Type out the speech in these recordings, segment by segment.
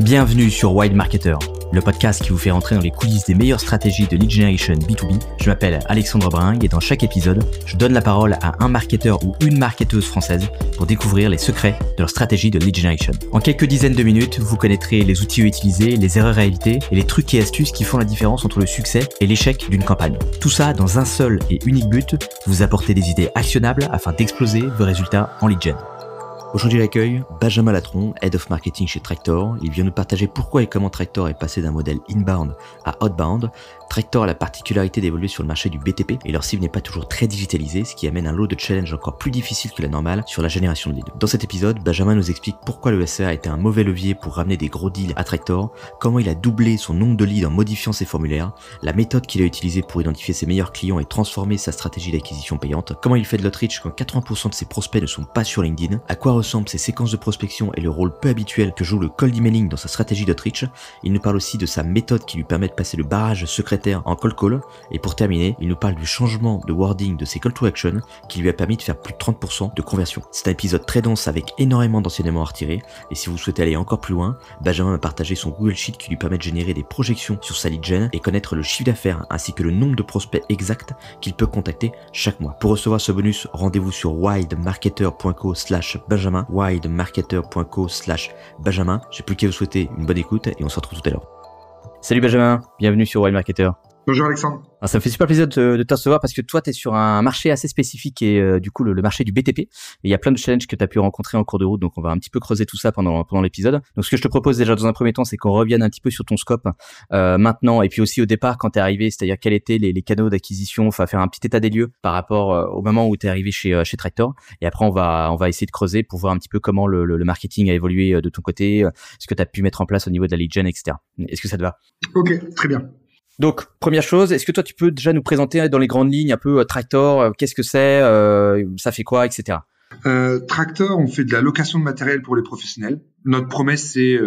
Bienvenue sur Wide Marketer, le podcast qui vous fait rentrer dans les coulisses des meilleures stratégies de lead generation B2B. Je m'appelle Alexandre Bringue et dans chaque épisode, je donne la parole à un marketeur ou une marketeuse française pour découvrir les secrets de leur stratégie de lead generation. En quelques dizaines de minutes, vous connaîtrez les outils à utiliser, les erreurs éviter et les trucs et astuces qui font la différence entre le succès et l'échec d'une campagne. Tout ça dans un seul et unique but, vous apporter des idées actionnables afin d'exploser vos résultats en lead gen. Aujourd'hui, l'accueil Benjamin Latron, Head of Marketing chez Tractor. Il vient nous partager pourquoi et comment Tractor est passé d'un modèle inbound à outbound Tractor a la particularité d'évoluer sur le marché du BTP et leur cible n'est pas toujours très digitalisée, ce qui amène un lot de challenges encore plus difficiles que la normale sur la génération de leads. Dans cet épisode, Benjamin nous explique pourquoi le SEA a été un mauvais levier pour ramener des gros deals à Tractor, comment il a doublé son nombre de leads en modifiant ses formulaires, la méthode qu'il a utilisée pour identifier ses meilleurs clients et transformer sa stratégie d'acquisition payante, comment il fait de l'outreach quand 80% de ses prospects ne sont pas sur LinkedIn, à quoi ressemblent ses séquences de prospection et le rôle peu habituel que joue le cold emailing dans sa stratégie d'outreach. Il nous parle aussi de sa méthode qui lui permet de passer le barrage secret en call call. Et pour terminer, il nous parle du changement de wording de ses call to action qui lui a permis de faire plus de 30% de conversion. C'est un épisode très dense avec énormément d'enseignements à retirer. Et si vous souhaitez aller encore plus loin, Benjamin a partagé son Google Sheet qui lui permet de générer des projections sur sa lead gen et connaître le chiffre d'affaires ainsi que le nombre de prospects exacts qu'il peut contacter chaque mois. Pour recevoir ce bonus, rendez-vous sur widemarketer.co slash benjamin, widemarketer.co slash benjamin. J'ai plus qu'à vous souhaiter une bonne écoute et on se retrouve tout à l'heure. Salut Benjamin, bienvenue sur Wild Marketer. Bonjour Alexandre. ça me fait super plaisir de, de te recevoir parce que toi, tu es sur un marché assez spécifique et euh, du coup le, marché du BTP. Et il y a plein de challenges que tu as pu rencontrer en cours de route, donc on va un petit peu creuser tout ça pendant, pendant l'épisode. Donc ce que je te propose déjà dans un premier temps, c'est qu'on revienne un petit peu sur ton scope euh, maintenant et puis aussi au départ quand tu es arrivé, c'est-à-dire quels étaient les, les canaux d'acquisition, enfin faire un petit état des lieux par rapport euh, au moment où tu es arrivé chez, chez Tractor. Et après, on va, on va essayer de creuser pour voir un petit peu comment le, le, marketing a évolué de ton côté, ce que tu as pu mettre en place au niveau de la lead gen, etc. Est-ce que ça te va? Ok, très bien. Donc, première chose, est-ce que toi, tu peux déjà nous présenter dans les grandes lignes un peu euh, Tractor, euh, qu'est-ce que c'est, euh, ça fait quoi, etc. Euh, Tractor, on fait de la location de matériel pour les professionnels. Notre promesse, c'est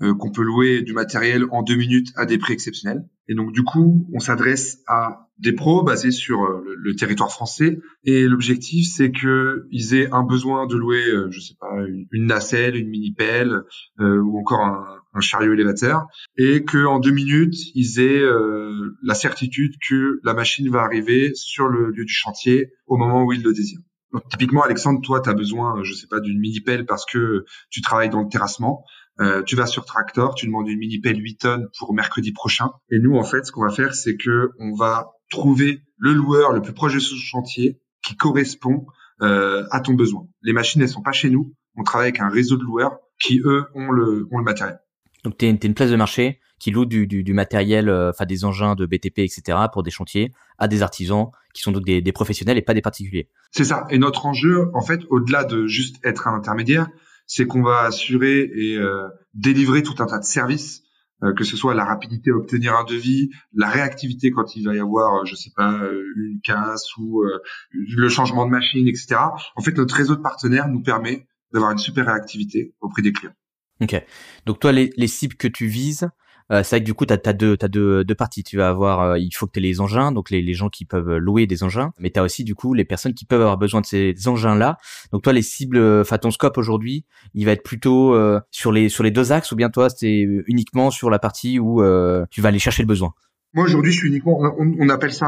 qu'on peut louer du matériel en deux minutes à des prix exceptionnels. Et donc, du coup, on s'adresse à des pros basés sur le, territoire français. Et l'objectif, c'est qu'ils aient un besoin de louer, je sais pas, une, nacelle, une mini pelle ou encore un, un chariot élévateur, et que en deux minutes, ils aient euh, la certitude que la machine va arriver sur le lieu du chantier au moment où ils le désirent. Donc, typiquement, Alexandre, toi, tu as besoin, je sais pas, d'une mini pelle parce que tu travailles dans le terrassement. Euh, tu vas sur Tractor, tu demandes une mini pelle 8 tonnes pour mercredi prochain. Et nous, en fait, ce qu'on va faire, c'est que on va trouver le loueur le plus proche de ce chantier qui correspond euh, à ton besoin. Les machines, elles sont pas chez nous. On travaille avec un réseau de loueurs qui, eux, ont le, ont le matériel. Donc tu es, une place de marché qui loue du, du, du matériel, euh, enfin des engins de BTP, etc. pour des chantiers à des artisans qui sont donc des, des professionnels et pas des particuliers. C'est ça. Et notre enjeu, en fait, au-delà de juste être un intermédiaire, c'est qu'on va assurer et euh, délivrer tout un tas de services, euh, que ce soit la rapidité à obtenir un devis, la réactivité quand il va y avoir, je sais pas, une casse ou le changement de machine, etc. En fait, notre réseau de partenaires nous permet d'avoir une super réactivité auprès des clients. Ok. Donc toi, les, les cibles que tu vises, euh, c'est vrai que du coup, tu as, deux, as deux, deux parties. Tu vas avoir, euh, il faut que tu aies les engins, donc les, les gens qui peuvent louer des engins, mais tu as aussi du coup les personnes qui peuvent avoir besoin de ces engins-là. Donc toi, les cibles, enfin ton scope aujourd'hui, il va être plutôt euh, sur les sur les deux axes, ou bien toi, c'est uniquement sur la partie où tu vas aller chercher le besoin? Moi aujourd'hui, je suis uniquement, on, on appelle ça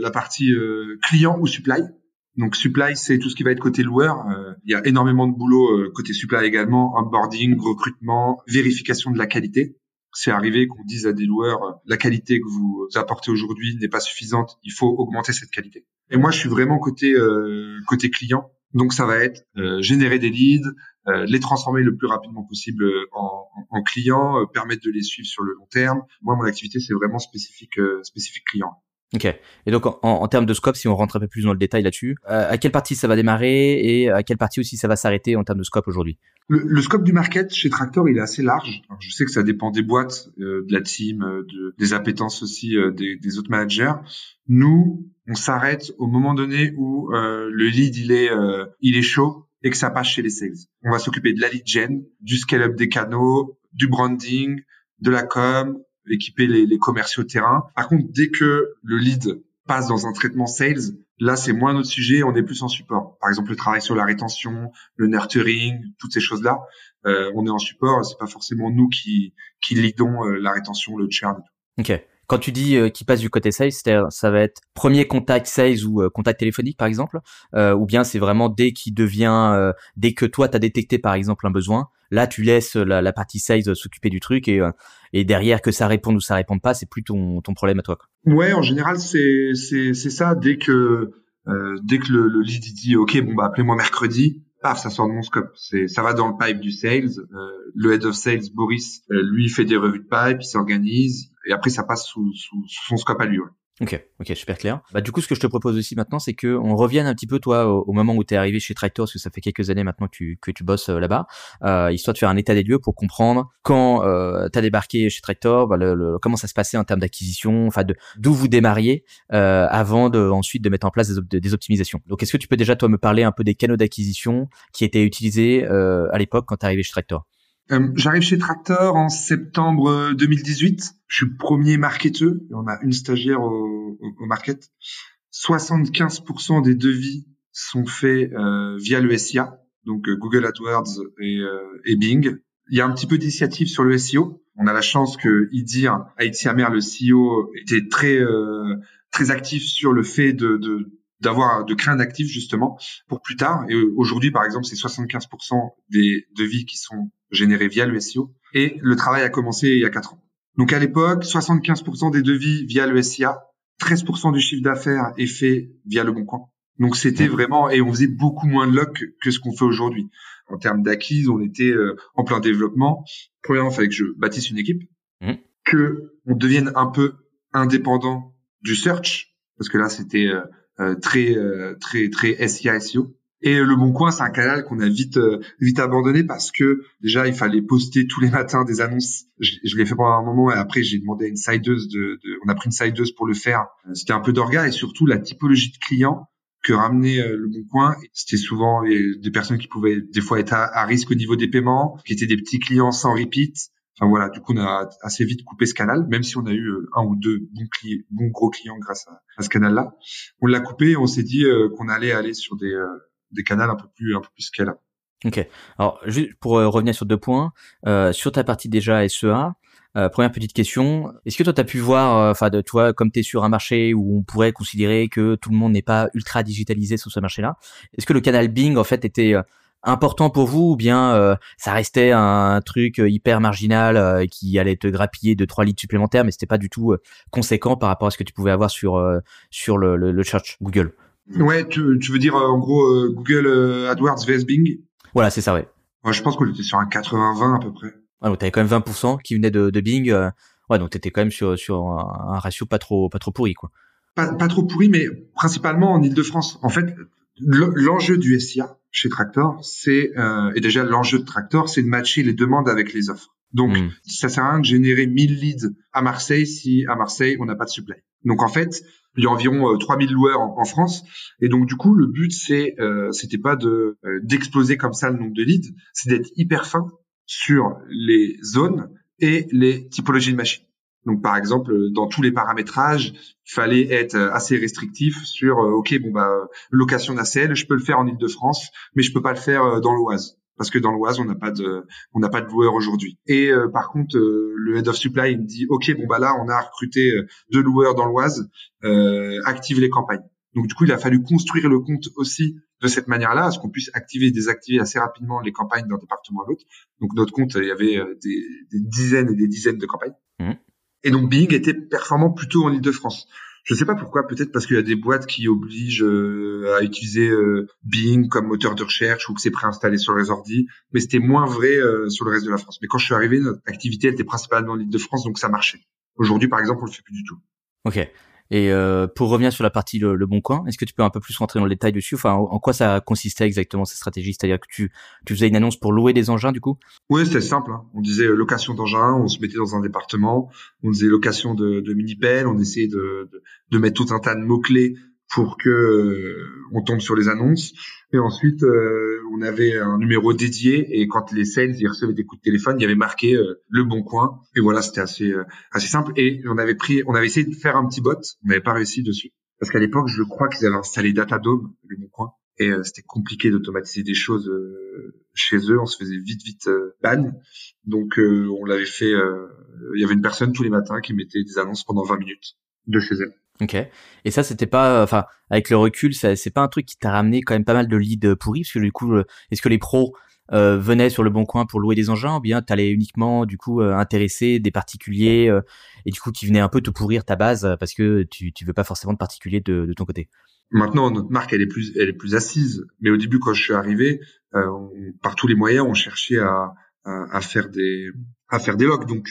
la partie client ou supply. Donc supply, c'est tout ce qui va être côté loueur. Euh, il y a énormément de boulot euh, côté supply également, onboarding, recrutement, vérification de la qualité. C'est arrivé qu'on dise à des loueurs euh, la qualité que vous apportez aujourd'hui n'est pas suffisante, il faut augmenter cette qualité. Et moi, je suis vraiment côté côté client. Donc ça va être générer des leads, les transformer le plus rapidement possible en, en, clients, permettre de les suivre sur le long terme. Moi, mon activité, c'est vraiment spécifique spécifique client. Ok. Et donc en, en, termes de scope, si on rentre un peu plus dans le détail là-dessus, euh, à quelle partie ça va démarrer et à quelle partie aussi ça va s'arrêter en termes de scope aujourd'hui? Le, le, scope du market chez Tractor, il est assez large. Alors, je sais que ça dépend des boîtes, euh, de la team, euh, de, des appétences aussi euh, des, des, autres managers. Nous, on s'arrête au moment donné où le lead il est il est chaud et que ça passe chez les sales. On va s'occuper de la lead gen, du scale-up des canaux, du branding, de la com, équiper les, commerciaux terrain. Par contre, dès que le lead passe dans un traitement sales, là c'est moins notre sujet, on est plus en support. Par exemple, le travail sur la rétention, le nurturing, toutes ces choses-là, euh, on est en support. C'est pas forcément nous qui qui lidons euh, la rétention, le churn. Ok. Quand tu dis euh, qu'il passe du côté sales, ça va être premier contact sales ou euh, contact téléphonique par exemple, euh, ou bien c'est vraiment dès qu'il devient, euh, dès que toi tu as détecté par exemple un besoin, là tu laisses la, la partie sales s'occuper du truc et, et derrière que ça réponde ou ça réponde pas, c'est plus ton, ton problème à toi. Quoi. Ouais, en général c'est c'est c'est ça. Dès que dès que le, le lead dit ok bon bah appelez-moi mercredi, paf, ça sort de mon scope. C'est, ça va dans le pipe du sales. Euh, le head of sales, Boris, euh, lui, fait des revues de pipe, il s'organise, et après, ça passe sous, sous, son scope à lui. Ok, ok, super clair. Bah du coup, ce que je te propose aussi maintenant, c'est que on revienne un petit peu toi au, moment où tu es arrivé chez Tractor, parce que ça fait quelques années maintenant que tu, que bosses euh, là-bas, euh, histoire de faire un état des lieux pour comprendre quand euh, tu as débarqué chez Tractor, bah, comment ça se passait en termes d'acquisition, enfin d'où vous démarriez euh, avant de ensuite de mettre en place des, optimisations. Donc, est-ce que tu peux déjà toi me parler un peu des canaux d'acquisition qui étaient utilisés euh, à l'époque quand tu arrivé chez Tractor? Euh, J'arrive chez Tractor en septembre 2018. Je suis premier marketeur. On a une stagiaire au, market. 75% des devis sont faits euh, via le SIA, donc euh, Google AdWords et, euh, Bing. Il y a un petit peu d'initiative sur le SEO. On a la chance que Idir, Haïti Amer, le CEO, était très euh, très actif sur le fait de d'avoir de créer un actif justement pour plus tard. Et aujourd'hui, par exemple, c'est 75% des devis qui sont générés via le SEO. Et le travail a commencé il y a quatre ans. Donc à l'époque, 75% des devis via le SIA, 13% du chiffre d'affaires est fait via le Bon Coin. Donc c'était vraiment et on faisait beaucoup moins de loc que ce qu'on fait aujourd'hui. En termes d'acquise, on était euh, en plein développement. Premièrement, il fallait que je bâtisse une équipe, mmh. que on devienne un peu indépendant du search, parce que là c'était euh, euh, très euh, très très SIA SEO. Et le Bon Coin, c'est un canal qu'on a vite euh, vite abandonné parce que déjà il fallait poster tous les matins des annonces. Je, je l'ai fait pendant un moment et après j'ai demandé à une sideuse de, de, on a pris une sideuse pour le faire. C'était un peu d'orga et surtout la typologie de clients que ramenait le Bon Coin, c'était souvent des personnes qui pouvaient des fois être à, à, risque au niveau des paiements, qui étaient des petits clients sans repeat, Enfin voilà, du coup on a assez vite coupé ce canal, même si on a eu euh, un ou deux bons, clients, bons gros clients grâce à, ce canal-là. On l'a coupé, et on s'est dit euh, qu'on allait aller sur des, euh, des canaux un peu plus un peu plus scale. Ok. Alors juste pour revenir sur deux points, sur ta partie déjà SEA, euh, première petite question, est-ce que toi tu as pu voir, enfin de toi comme tu es sur un marché où on pourrait considérer que tout le monde n'est pas ultra digitalisé sur ce marché-là, est-ce que le canal Bing en fait était important pour vous ou bien euh, ça restait un truc euh, hyper marginal euh, qui allait te grappiller de trois litres supplémentaires mais c'était pas du tout conséquent par rapport à ce que tu pouvais avoir sur sur le, le, le search Google? Ouais, tu, tu veux dire en gros Google AdWords vs Bing? Voilà, c'est ça, ouais. ouais je pense qu'on était sur un 80-20 à peu près. Ah, donc t'avais quand même 20% qui venaient de, de Bing. ouais, donc t'étais quand même sur sur un, un, ratio pas trop pas trop pourri quoi. Pas, pas trop pourri, mais principalement en Île-de-France. En fait, l'enjeu du SIA chez Tractor, c'est euh, et déjà l'enjeu de Tractor, c'est de matcher les demandes avec les offres. Donc, mm. ça sert à rien de générer 1000 leads à Marseille si à Marseille on n'a pas de supply. Donc en fait, il y a environ euh, 3000 loueurs en, en, France, et donc du coup le but c'est euh, c'était pas de euh, d'exploser comme ça le nombre de leads, c'est d'être hyper fin sur les zones et les typologies de machines. Donc par exemple, dans tous les paramétrages, il fallait être assez restrictif sur euh, OK, bon bah location nacelle, je peux le faire en Île-de-France, mais je peux pas le faire euh, dans l'Oise parce que dans l'Oise, on n'a pas de on n'a pas de loueurs aujourd'hui. Et euh, par contre, le head of supply il me dit OK, bon bah là, on a recruté deux loueurs dans l'Oise, active les campagnes. Donc du coup, il a fallu construire le compte aussi de cette manière-là, à ce qu'on puisse activer et désactiver assez rapidement les campagnes d'un département à l'autre. Donc notre compte, il y avait des, des, dizaines et des dizaines de campagnes. Mmh. Et donc Bing était performant plutôt en Ile-de-France. Je ne sais pas pourquoi, peut-être parce qu'il y a des boîtes qui obligent euh, à utiliser euh, Bing comme moteur de recherche ou que c'est préinstallé sur les ordi, mais c'était moins vrai euh, sur le reste de la France. Mais quand je suis arrivé, notre activité était principalement en Ile-de-France, donc ça marchait. Aujourd'hui, par exemple, on le fait plus du tout. Ok. Et euh, pour revenir sur la partie le, bon coin, est-ce que tu peux un peu plus rentrer dans le détail dessus? Enfin, en, quoi ça consistait exactement cette stratégie? C'est-à-dire que tu, tu faisais une annonce pour louer des engins du coup? Oui, c'est simple. Hein. On disait euh, location d'engins, on se mettait dans un département, on disait location de, de mini-pelles, on essayait de, de, de, mettre tout un tas de mots-clés pour que euh, on tombe sur les annonces. Et ensuite, euh, on avait un numéro dédié et quand les sales ils recevaient des coups de téléphone, il y avait marqué euh, le bon coin. Et voilà, c'était assez assez simple. Et on avait pris, on avait essayé de faire un petit bot, on n'avait pas réussi dessus. parce qu'à l'époque, je crois qu'ils avaient installé Datadome, le bon coin, et euh, c'était compliqué d'automatiser des choses euh, chez eux. On se faisait vite, vite euh, ban. Donc, on l'avait fait. Il y avait une personne tous les matins qui mettait des annonces pendant 20 minutes de chez elle. Ok. Et ça, c'était pas, enfin, avec le recul, c'est pas un truc qui t'a ramené quand même pas mal de leads pourris, parce que du coup, est-ce que les pros euh, venaient sur le bon coin pour louer des engins, ou bien t'allais uniquement du coup intéresser des particuliers et du coup qui venaient un peu te pourrir ta base parce que tu tu veux pas forcément de particuliers de, de ton côté? Maintenant, notre marque, elle est plus, elle est plus assise. Mais au début, quand je suis arrivé, euh, par tous les moyens, on cherchait à, à, à, faire des, à faire des logs. Donc,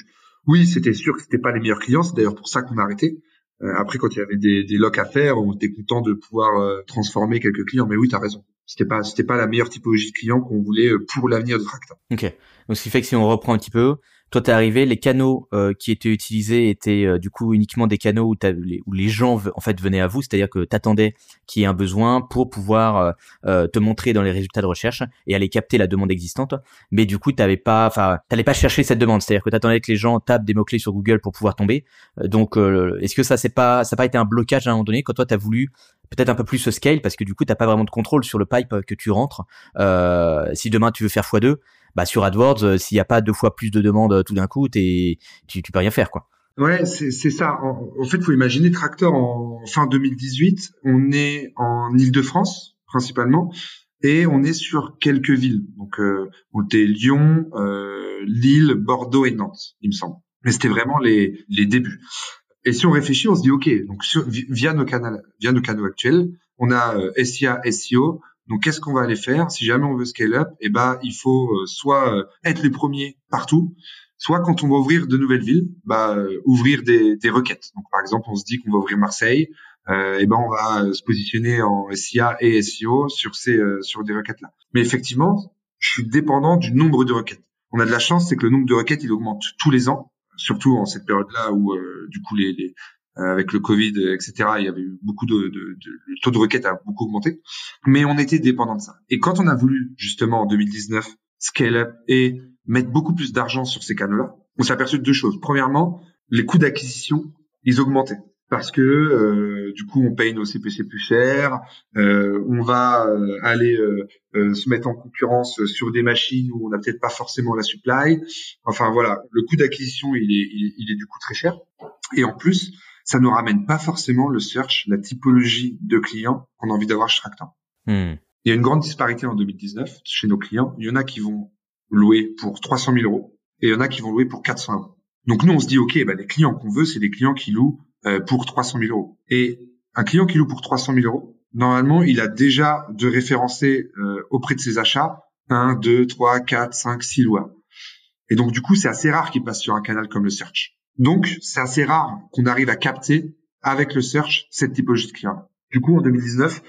oui, c'était sûr que c'était pas les meilleurs clients. C'est d'ailleurs pour ça qu'on a arrêté. Euh, après, quand il y avait des, des logs à faire, on était content de pouvoir euh, transformer quelques clients. Mais oui, tu as raison. C'était pas, c'était pas la meilleure typologie de clients qu'on voulait euh, pour l'avenir de Tracta. Ok. Donc, ce qui fait que si on reprend un petit peu, toi, t'es arrivé, les canaux euh, qui étaient utilisés étaient euh, du coup uniquement des canaux où, les, où les gens en fait venaient à vous, c'est-à-dire que t'attendais qu'il y ait un besoin pour pouvoir euh, te montrer dans les résultats de recherche et aller capter la demande existante. Mais du coup, t'avais pas, enfin, t'allais pas chercher cette demande, c'est-à-dire que t'attendais que les gens tapent des mots clés sur Google pour pouvoir tomber. donc, est-ce que ça c'est pas, ça n'a pas été un blocage à un moment donné quand toi t'as voulu peut-être un peu plus scale parce que du coup t'as pas vraiment de contrôle sur le pipe que tu rentres. si demain tu veux faire x2, bah sur AdWords, euh, s'il n'y a pas deux fois plus de demandes euh, tout d'un coup, t'es, tu, tu peux rien faire, quoi. Ouais, c'est, c'est ça. En, en fait, faut imaginer Tractor en fin 2018. On est en Île-de-France principalement et on est sur quelques villes. Donc, euh, on était Lyon, euh, Lille, Bordeaux et Nantes, il me semble. Mais c'était vraiment les, les débuts. Et si on réfléchit, on se dit ok. Donc, sur, via nos canaux, via nos canaux actuels, on a euh, SIA, SEO, donc, qu'est-ce qu'on va aller faire? Si jamais on veut scale up Eh ben, il faut euh, soit euh, être les premiers partout, soit quand on va ouvrir de nouvelles villes, bah, euh, ouvrir des, des, requêtes. Donc, par exemple, on se dit qu'on va ouvrir Marseille, euh, et ben on va se positionner en SIA et SEO sur ces sur des requêtes là. Mais effectivement, je suis dépendant du nombre de requêtes. On a de la chance, c'est que le nombre de requêtes il augmente tous les ans, surtout en cette période là où du coup les, euh, avec le Covid, etc. Il y avait beaucoup de, de, de, le taux de requête a beaucoup augmenté, mais on était dépendant de ça. Et quand on a voulu justement en 2019 scale up et mettre beaucoup plus d'argent sur ces canaux-là, on s'est aperçu de deux choses. Premièrement, les coûts d'acquisition, ils augmentaient parce que euh, du coup on paye nos CPC plus cher, euh, on va euh, aller euh, se mettre en concurrence sur des machines où on n'a peut-être pas forcément la supply. Enfin voilà, le coût d'acquisition il est, il, il est du coup très cher. Et en plus, ça nous ramène pas forcément le search, la typologie de clients qu'on a envie d'avoir chez Tractant. Hmm. Il y a une grande disparité en 2019 chez nos clients. Il y en a qui vont louer pour 300 000 euros et il y en a qui vont louer pour 400 euros. Donc nous, on se dit, OK, bah, les clients qu'on veut, c'est des clients qui louent euh, pour 300 000 euros. Et un client qui loue pour 300 000 euros, normalement, il a déjà de référencer euh, auprès de ses achats 1, 2, 3, 4, 5, 6 loueurs. Et donc, du coup, c'est assez rare qu'il passe sur un canal comme le search. Donc, c'est assez rare qu'on arrive à capter avec le search cette typologie de client. Du coup, en 2019,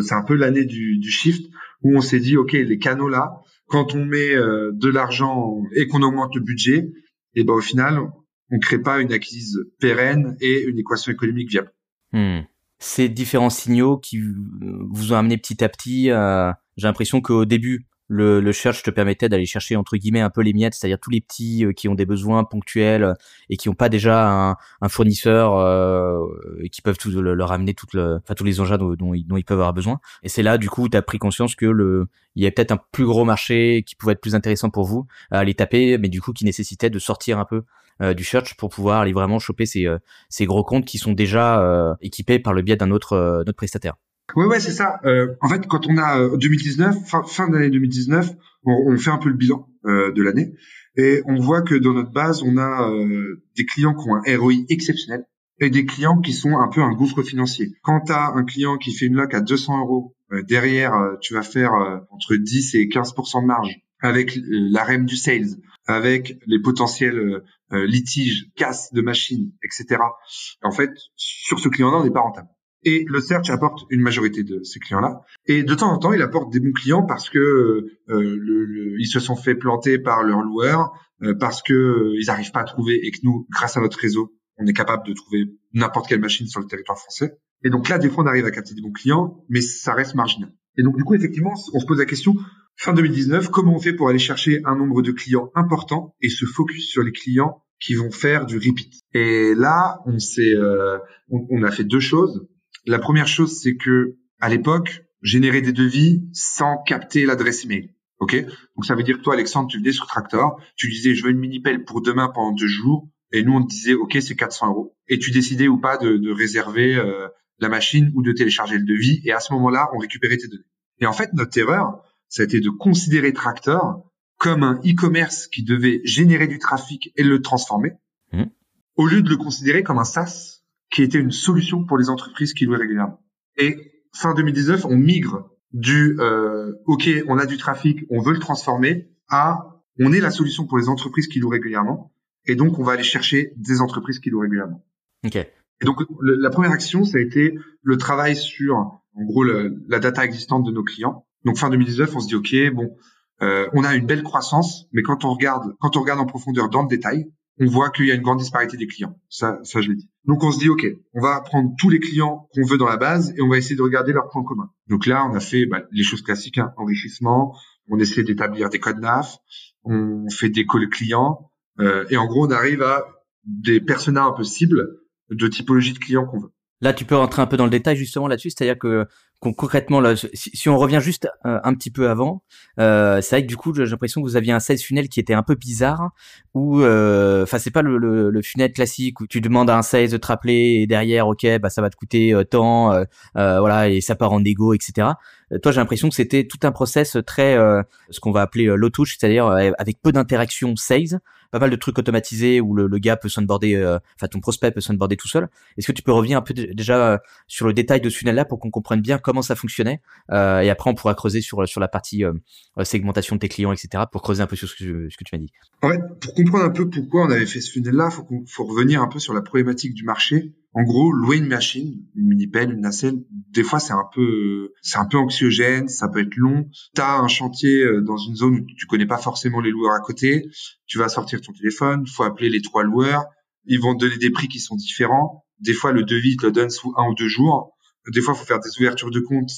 c'est un peu l'année du, du, shift où on s'est dit, OK, les canaux là, quand on met euh, de l'argent et qu'on augmente le budget, et ben au final, on crée pas une acquise pérenne et une équation économique viable. Hmm. Ces différents signaux qui vous ont amené petit à petit, euh, j'ai l'impression qu'au début, le, le search te permettait d'aller chercher entre guillemets un peu les miettes, c'est-à-dire tous les petits euh, qui ont des besoins ponctuels euh, et qui n'ont pas déjà un, un fournisseur euh, et qui peuvent tout, leur amener toute le, enfin, tous les engins dont, dont, ils, peuvent avoir besoin. Et c'est là du coup tu as pris conscience que le il y avait peut-être un plus gros marché qui pouvait être plus intéressant pour vous à aller taper, mais du coup qui nécessitait de sortir un peu du search pour pouvoir aller vraiment choper ces, ces gros comptes qui sont déjà équipés par le biais d'un autre, notre prestataire. Ouais, ouais, c'est ça. Euh, en fait, quand on a 2019, euh, fin, fin d'année 2019, on, on, fait un peu le bilan euh, de l'année et on voit que dans notre base, on a euh, des clients qui ont un ROI exceptionnel et des clients qui sont un peu un gouffre financier. Quand tu as un client qui fait une loc à 200 euros, euh, derrière, tu vas faire entre 10 et 15% de marge avec la REM du sales, avec les potentiels litiges, casse de machines, etc. En fait, sur ce client-là, on n'est pas rentable. Et le search apporte une majorité de ces clients-là. Et de temps en temps, il apporte des bons clients parce que euh, le, ils se sont fait planter par leurs loueurs, euh, parce que euh, ils n'arrivent pas à trouver et que nous, grâce à notre réseau, on est capable de trouver n'importe quelle machine sur le territoire français. Et donc là, des fois, on arrive à capter des bons clients, mais ça reste marginal. Et donc du coup, effectivement, on se pose la question fin 2019, comment on fait pour aller chercher un nombre de clients important et se focus sur les clients qui vont faire du repeat? Et là, on s'est, euh, on, a fait deux choses. La première chose, c'est que à l'époque, générer des devis sans capter l'adresse email. OK? Donc ça veut dire que toi, Alexandre, tu venais sur Tractor, tu disais, je veux une mini-pelle pour demain pendant deux jours, et nous, on te disait, OK, c'est 400 euros. Et tu décidais ou pas de, de réserver euh, la machine ou de télécharger le devis, et à ce moment-là, on récupérait tes données. Et en fait, notre erreur, ça a été de considérer Tractor comme un e-commerce qui devait générer du trafic et le transformer, mmh. au lieu de le considérer comme un SaaS qui était une solution pour les entreprises qui louaient régulièrement. Et fin 2019, on migre du euh, OK, on a du trafic, on veut le transformer à on est la solution pour les entreprises qui louent régulièrement et donc on va aller chercher des entreprises qui louent régulièrement. OK. Et donc la première action, ça a été le travail sur en gros la data existante de nos clients. Donc fin 2019, on se dit OK, bon, euh, on a une belle croissance, mais quand on regarde quand on regarde en profondeur dans le détail, on voit qu'il y a une grande disparité des clients. Ça, ça je l'ai dit. Donc on se dit, OK, on va prendre tous les clients qu'on veut dans la base et on va essayer de regarder leurs points communs. Donc là, on a fait bah, les choses classiques, hein, enrichissement, on essaie d'établir des codes NAF, on fait des calls clients, euh, et en gros, on arrive à des personas un peu cibles de typologie de clients qu'on veut. Là, tu peux rentrer un peu dans le détail justement là-dessus, c'est-à-dire que concrètement, là, si, on revient juste euh, un petit peu avant, euh, c'est vrai que du coup, j'ai l'impression que vous aviez un sales funnel qui était un peu bizarre, où, euh, enfin, c'est pas le, le, le, funnel classique où tu demandes à un sales de te rappeler et derrière, ok, bah ça va te coûter euh, tant, euh, voilà, et ça part en égo, etc. Toi, j'ai l'impression que c'était tout un process très, ce qu'on va appeler low touch, c'est-à-dire avec peu d'interaction sales, pas mal de trucs automatisés où le, le gars peut s'onboarder, enfin ton prospect peut s'onboarder tout seul. Est-ce que tu peux revenir un peu déjà sur le détail de ce funnel là pour qu'on comprenne bien comment ça fonctionnait. Euh, et après, on pourra creuser sur sur la partie euh, segmentation de tes clients, etc. Pour creuser un peu sur ce que, ce que tu m'as dit. En fait, pour comprendre un peu pourquoi on avait fait ce funnel-là, faut faut revenir un peu sur la problématique du marché. En gros, louer une machine, une mini pelle, une nacelle, des fois c'est un peu, c'est un peu anxiogène, ça peut être long. T'as un chantier euh, dans une zone où tu connais pas forcément les loueurs à côté. Tu vas sortir ton téléphone, faut appeler les trois loueurs. Ils vont te donner des prix qui sont différents. Des fois, le devis te le donne sous un ou deux jours. Des fois, faut faire des ouvertures de compte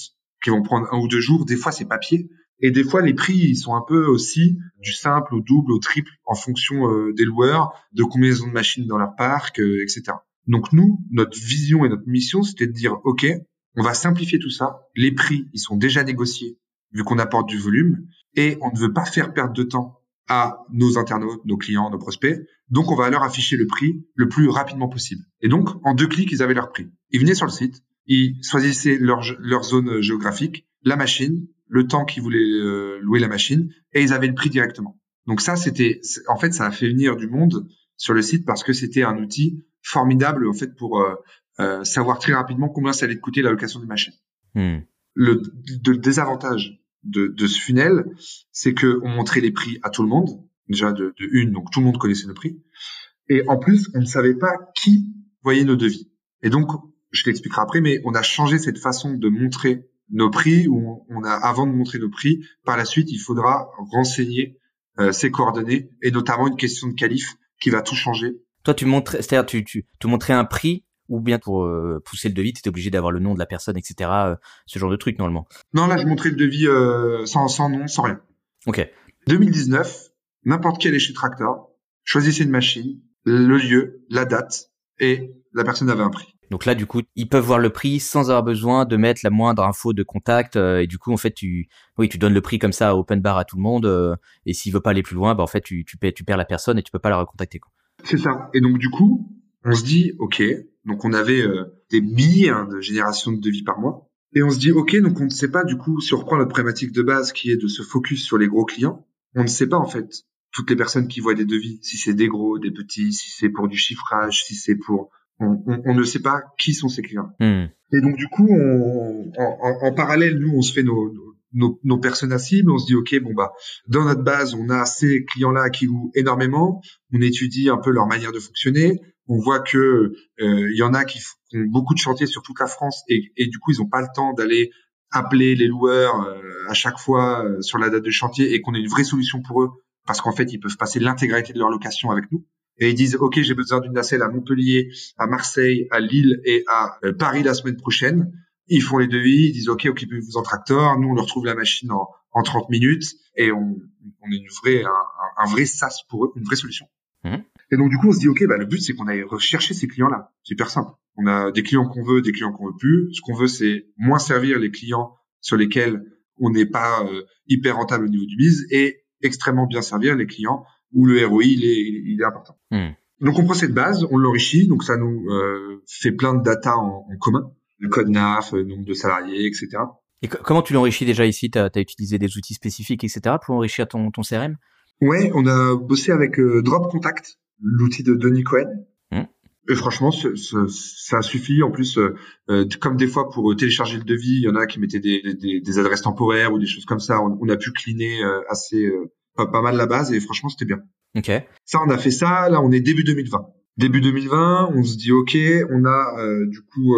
qui vont prendre un ou deux jours. Des fois, c'est papier. Et des fois, les prix, ils sont un peu aussi du simple au double, au triple, en fonction euh, des loueurs, de combien ils ont de machines dans leur parc, euh, etc. Donc nous, notre vision et notre mission, c'était de dire, OK, on va simplifier tout ça. Les prix, ils sont déjà négociés, vu qu'on apporte du volume, et on ne veut pas faire perdre de temps à nos internautes, nos clients, nos prospects. Donc, on va leur afficher le prix le plus rapidement possible. Et donc, en deux clics, ils avaient leur prix. Ils venaient sur le site, ils choisissaient leur, leur zone géographique, la machine, le temps qu'ils voulaient euh, louer la machine, et ils avaient le prix directement. Donc ça, c'était, en fait, ça a fait venir du monde sur le site parce que c'était un outil formidable en fait pour euh, euh, savoir très rapidement combien ça allait coûter la location des machines. Hmm. Le, désavantage de, de, ce funnel, c'est que on montrait les prix à tout le monde, déjà de, de une, donc tout le monde connaissait nos prix, et en plus, on ne savait pas qui voyait nos devis. Et donc, je t'expliquerai après, mais on a changé cette façon de montrer nos prix, où on a, avant de montrer nos prix, par la suite, il faudra renseigner euh, ces coordonnées, et notamment une question de qualif qui va tout changer. Toi, tu montrais, c'est-à-dire, tu, tu, tu montrais un prix, ou bien pour euh, pousser le devis, tu étais obligé d'avoir le nom de la personne, etc., euh, ce genre de truc, normalement. Non, là, je montrais le devis sans, sans nom, sans rien. Ok. 2019, n'importe qui allait chez Tractor, choisissait une machine, le lieu, la date, et la personne avait un prix. Donc là, du coup, ils peuvent voir le prix sans avoir besoin de mettre la moindre info de contact. Euh, et du coup, en fait, tu, oui, tu donnes le prix comme ça open bar à tout le monde. Euh, et s'il veut pas aller plus loin, bah en fait, tu, tu, tu perds la personne et tu peux pas la recontacter. C'est ça. Et donc du coup, on se dit, ok, donc on avait euh, des milliers hein, de générations de devis par mois. Et on se dit, ok, donc on ne sait pas du coup, si on reprend notre problématique de base qui est de se focus sur les gros clients, on ne sait pas en fait toutes les personnes qui voient des devis, si c'est des gros, des petits, si c'est pour du chiffrage, si c'est pour on, ne sait pas qui sont ces clients. Hmm. Et donc du coup, en, parallèle, nous, on se fait nos, nos, nos personnes cibles. On se dit, ok, bon bah, dans notre base, on a ces clients-là qui louent énormément. On étudie un peu leur manière de fonctionner. On voit que euh, il y en a qui font beaucoup de chantiers sur toute la France et, et du coup, ils n'ont pas le temps d'aller appeler les loueurs euh, à chaque fois euh, sur la date de chantier et qu'on ait une vraie solution pour eux parce qu'en fait, ils peuvent passer l'intégralité de leur location avec nous et ils disent OK, j'ai besoin d'une nacelle à Montpellier, à Marseille, à Lille et à Paris la semaine prochaine. Ils font les devis, ils disent OK, occupez-vous en tracteur. Nous, on leur trouve la machine en, en 30 minutes et on, on est une vraie, un, un, vrai SaaS pour eux, une vraie solution. Et donc du coup, on se dit, ok, bah, le but c'est qu'on aille rechercher ces clients-là. C'est hyper simple. On a des clients qu'on veut, des clients qu'on veut plus. Ce qu'on veut, c'est moins servir les clients sur lesquels on n'est pas euh, hyper rentable au niveau du bise et extrêmement bien servir les clients où le ROI il est, il est important. Hmm. Donc on prend cette base, on l'enrichit, donc ça nous euh, fait plein de data en, en commun, le code NAF, le nombre de salariés, etc. Et comment tu l'enrichis déjà ici? Tu as, utilisé des outils spécifiques, etc. pour enrichir ton, ton CRM Ouais, on a bossé avec euh, Drop Contact, l'outil de Denis Cohen. Hmm. Et franchement, ça suffit. En plus, euh, euh, comme des fois pour télécharger le devis, il y en a qui mettaient des, des, des adresses temporaires ou des choses comme ça. On, a pu cleaner assez pas, pas, mal la base et franchement, c'était bien. Ok. Ça, on a fait ça. Là, on est début 2020. Début 2020, on se dit ok, on a du coup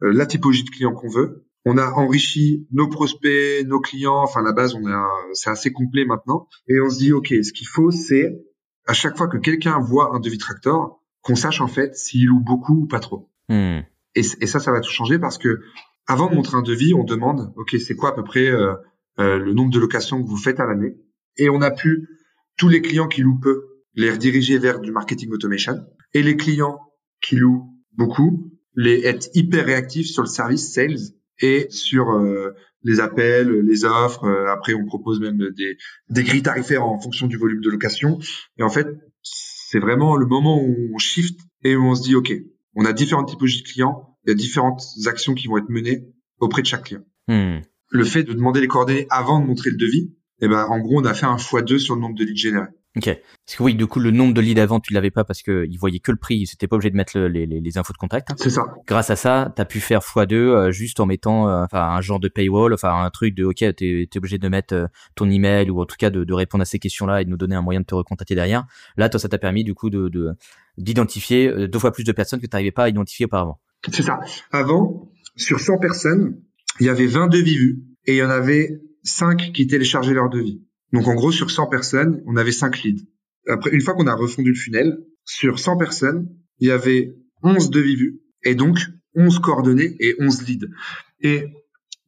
la typologie de clients qu'on veut on a enrichi nos prospects, nos clients. Enfin, la base, on a, c'est assez complet maintenant. Et on se dit, OK, ce qu'il faut, c'est à chaque fois que quelqu'un voit un devis tractor, qu'on sache en fait s'il loue beaucoup ou pas trop. Hmm. Et, ça, ça va tout changer parce que avant de montrer un devis, on demande, OK, c'est quoi à peu près euh, euh, le nombre de locations que vous faites à l'année? Et on a pu tous les clients qui louent peu les rediriger vers du marketing automation et les clients qui louent beaucoup les être hyper réactifs sur le service sales et sur euh, les appels, les offres. Euh, après, on propose même des, des grilles tarifaires en fonction du volume de location. Et en fait, c'est vraiment le moment où on shift et où on se dit, OK, on a différentes typologies de clients, il y a différentes actions qui vont être menées auprès de chaque client. Hmm. Le fait de demander les coordonnées avant de montrer le devis, eh ben, en gros, on a fait un x2 sur le nombre de leads générés. Ok. Parce que oui, du coup, le nombre de leads avant, tu l'avais pas parce que ils voyaient que le prix, c'était pas obligé de mettre les, les, les, infos de contact. C'est ça. Grâce à ça, tu as pu faire x2 euh, juste en mettant euh, un genre de paywall, enfin un truc de OK, tu es, obligé de mettre euh, ton email ou en tout cas de, de répondre à ces questions-là et de nous donner un moyen de te recontacter derrière. Là, toi, ça t'a permis du coup de d'identifier deux fois plus de personnes que tu n'arrivais pas à identifier auparavant. C'est ça. Avant, sur 100 personnes, il y avait 20 devis vus et il y en avait 5 qui téléchargeaient leur devis. Donc en gros, sur 100 personnes, on avait 5 leads. Après, une fois qu'on a refondu le funnel, sur 100 personnes, il y avait 11 devis vus et donc 11 coordonnées et 11 leads. Et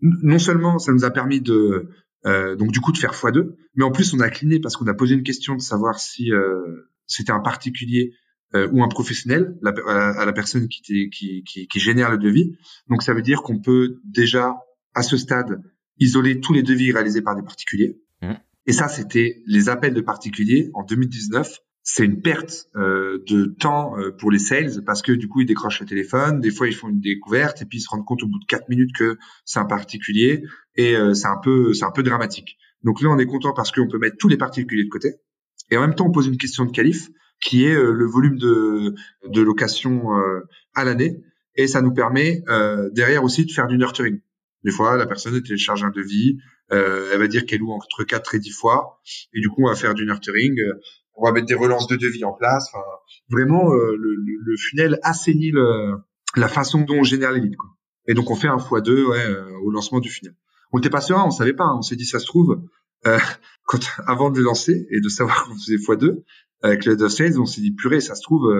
non seulement ça nous a permis de euh, donc du coup de faire x2, mais en plus on a cliné parce qu'on a posé une question de savoir si euh, c'était un particulier euh, ou un professionnel à, la personne qui, qui, qui, qui génère le devis. Donc ça veut dire qu'on peut déjà à ce stade isoler tous les devis réalisés par des particuliers. Et ça, c'était les appels de particuliers en 2019. C'est une perte euh, de temps euh, pour les sales parce que du coup, ils décrochent le téléphone. Des fois, ils font une découverte et puis ils se rendent compte au bout de quatre minutes que c'est un particulier et euh, c'est un peu, c'est un peu dramatique. Donc là, on est content parce qu'on peut mettre tous les particuliers de côté. Et en même temps, on pose une question de qualif qui est le volume de, de location à l'année. Et ça nous permet derrière aussi de faire du nurturing. Des fois, la personne télécharge un devis, euh, elle va dire qu'elle loue entre 4 et 10 fois. Et du coup, on va faire du nurturing. Euh, on va mettre des relances de devis en place. Enfin, vraiment, euh, le, le, le, funnel assainit le, la façon dont on génère les leads. Quoi. Et donc, on fait un x2 ouais, euh, au lancement du funnel. On n'était pas serein, on savait pas. Hein. On s'est dit, ça se trouve, euh, quand, avant de lancer et de savoir qu'on faisait x2, avec le of sales, on s'est dit, purée, ça se trouve,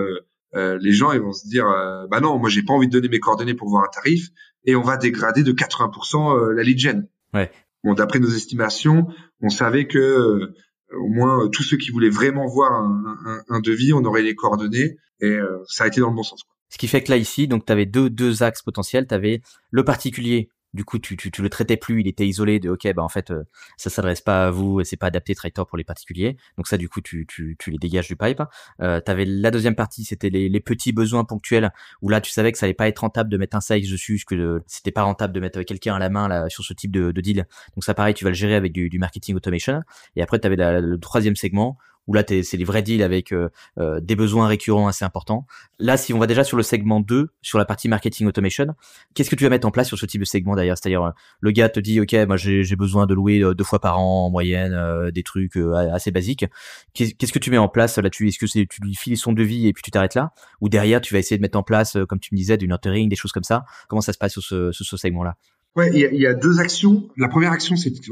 euh, les gens ils vont se dire, bah non, moi j'ai pas envie de donner mes coordonnées pour voir un tarif, et on va dégrader de 80% la lead gen. Ouais. Bon, d'après nos estimations, on savait que euh, au moins tous ceux qui voulaient vraiment voir un, un, devis, on aurait les coordonnées et euh, ça a été dans le bon sens. Ce qui fait que là ici, donc tu avais deux deux axes potentiels, tu avais le particulier du coup tu, tu, tu, le traitais plus, il était isolé de ok bah en fait euh, ça s'adresse pas à vous, c'est pas adapté Tractor pour les particuliers. Donc ça du coup tu, tu, tu les dégages du pipe. Euh, tu avais la deuxième partie, c'était les, les, petits besoins ponctuels où là tu savais que ça allait pas être rentable de mettre un size dessus, que c'était pas rentable de mettre quelqu'un à la main là sur ce type de, de, deal. Donc ça pareil, tu vas le gérer avec du, du marketing automation. Et après tu avais le troisième segment où là c'est les vrais deals avec euh, euh, des besoins récurrents assez importants. Là, si on va déjà sur le segment 2, sur la partie marketing automation, qu'est-ce que tu vas mettre en place sur ce type de segment d'ailleurs? C'est-à-dire euh, le gars te dit OK, moi j'ai besoin de louer deux fois par an en moyenne des trucs assez basiques. Qu'est-ce que tu mets en place? Là-dessus Est-ce que tu lui files son devis et puis tu t'arrêtes là? Ou derrière tu vas essayer de mettre en place comme tu me disais du nurturing, des choses comme ça? Comment ça se passe sur ce, ce segment-là? Ouais, il y, a, y, a deux actions. La première action, c'est du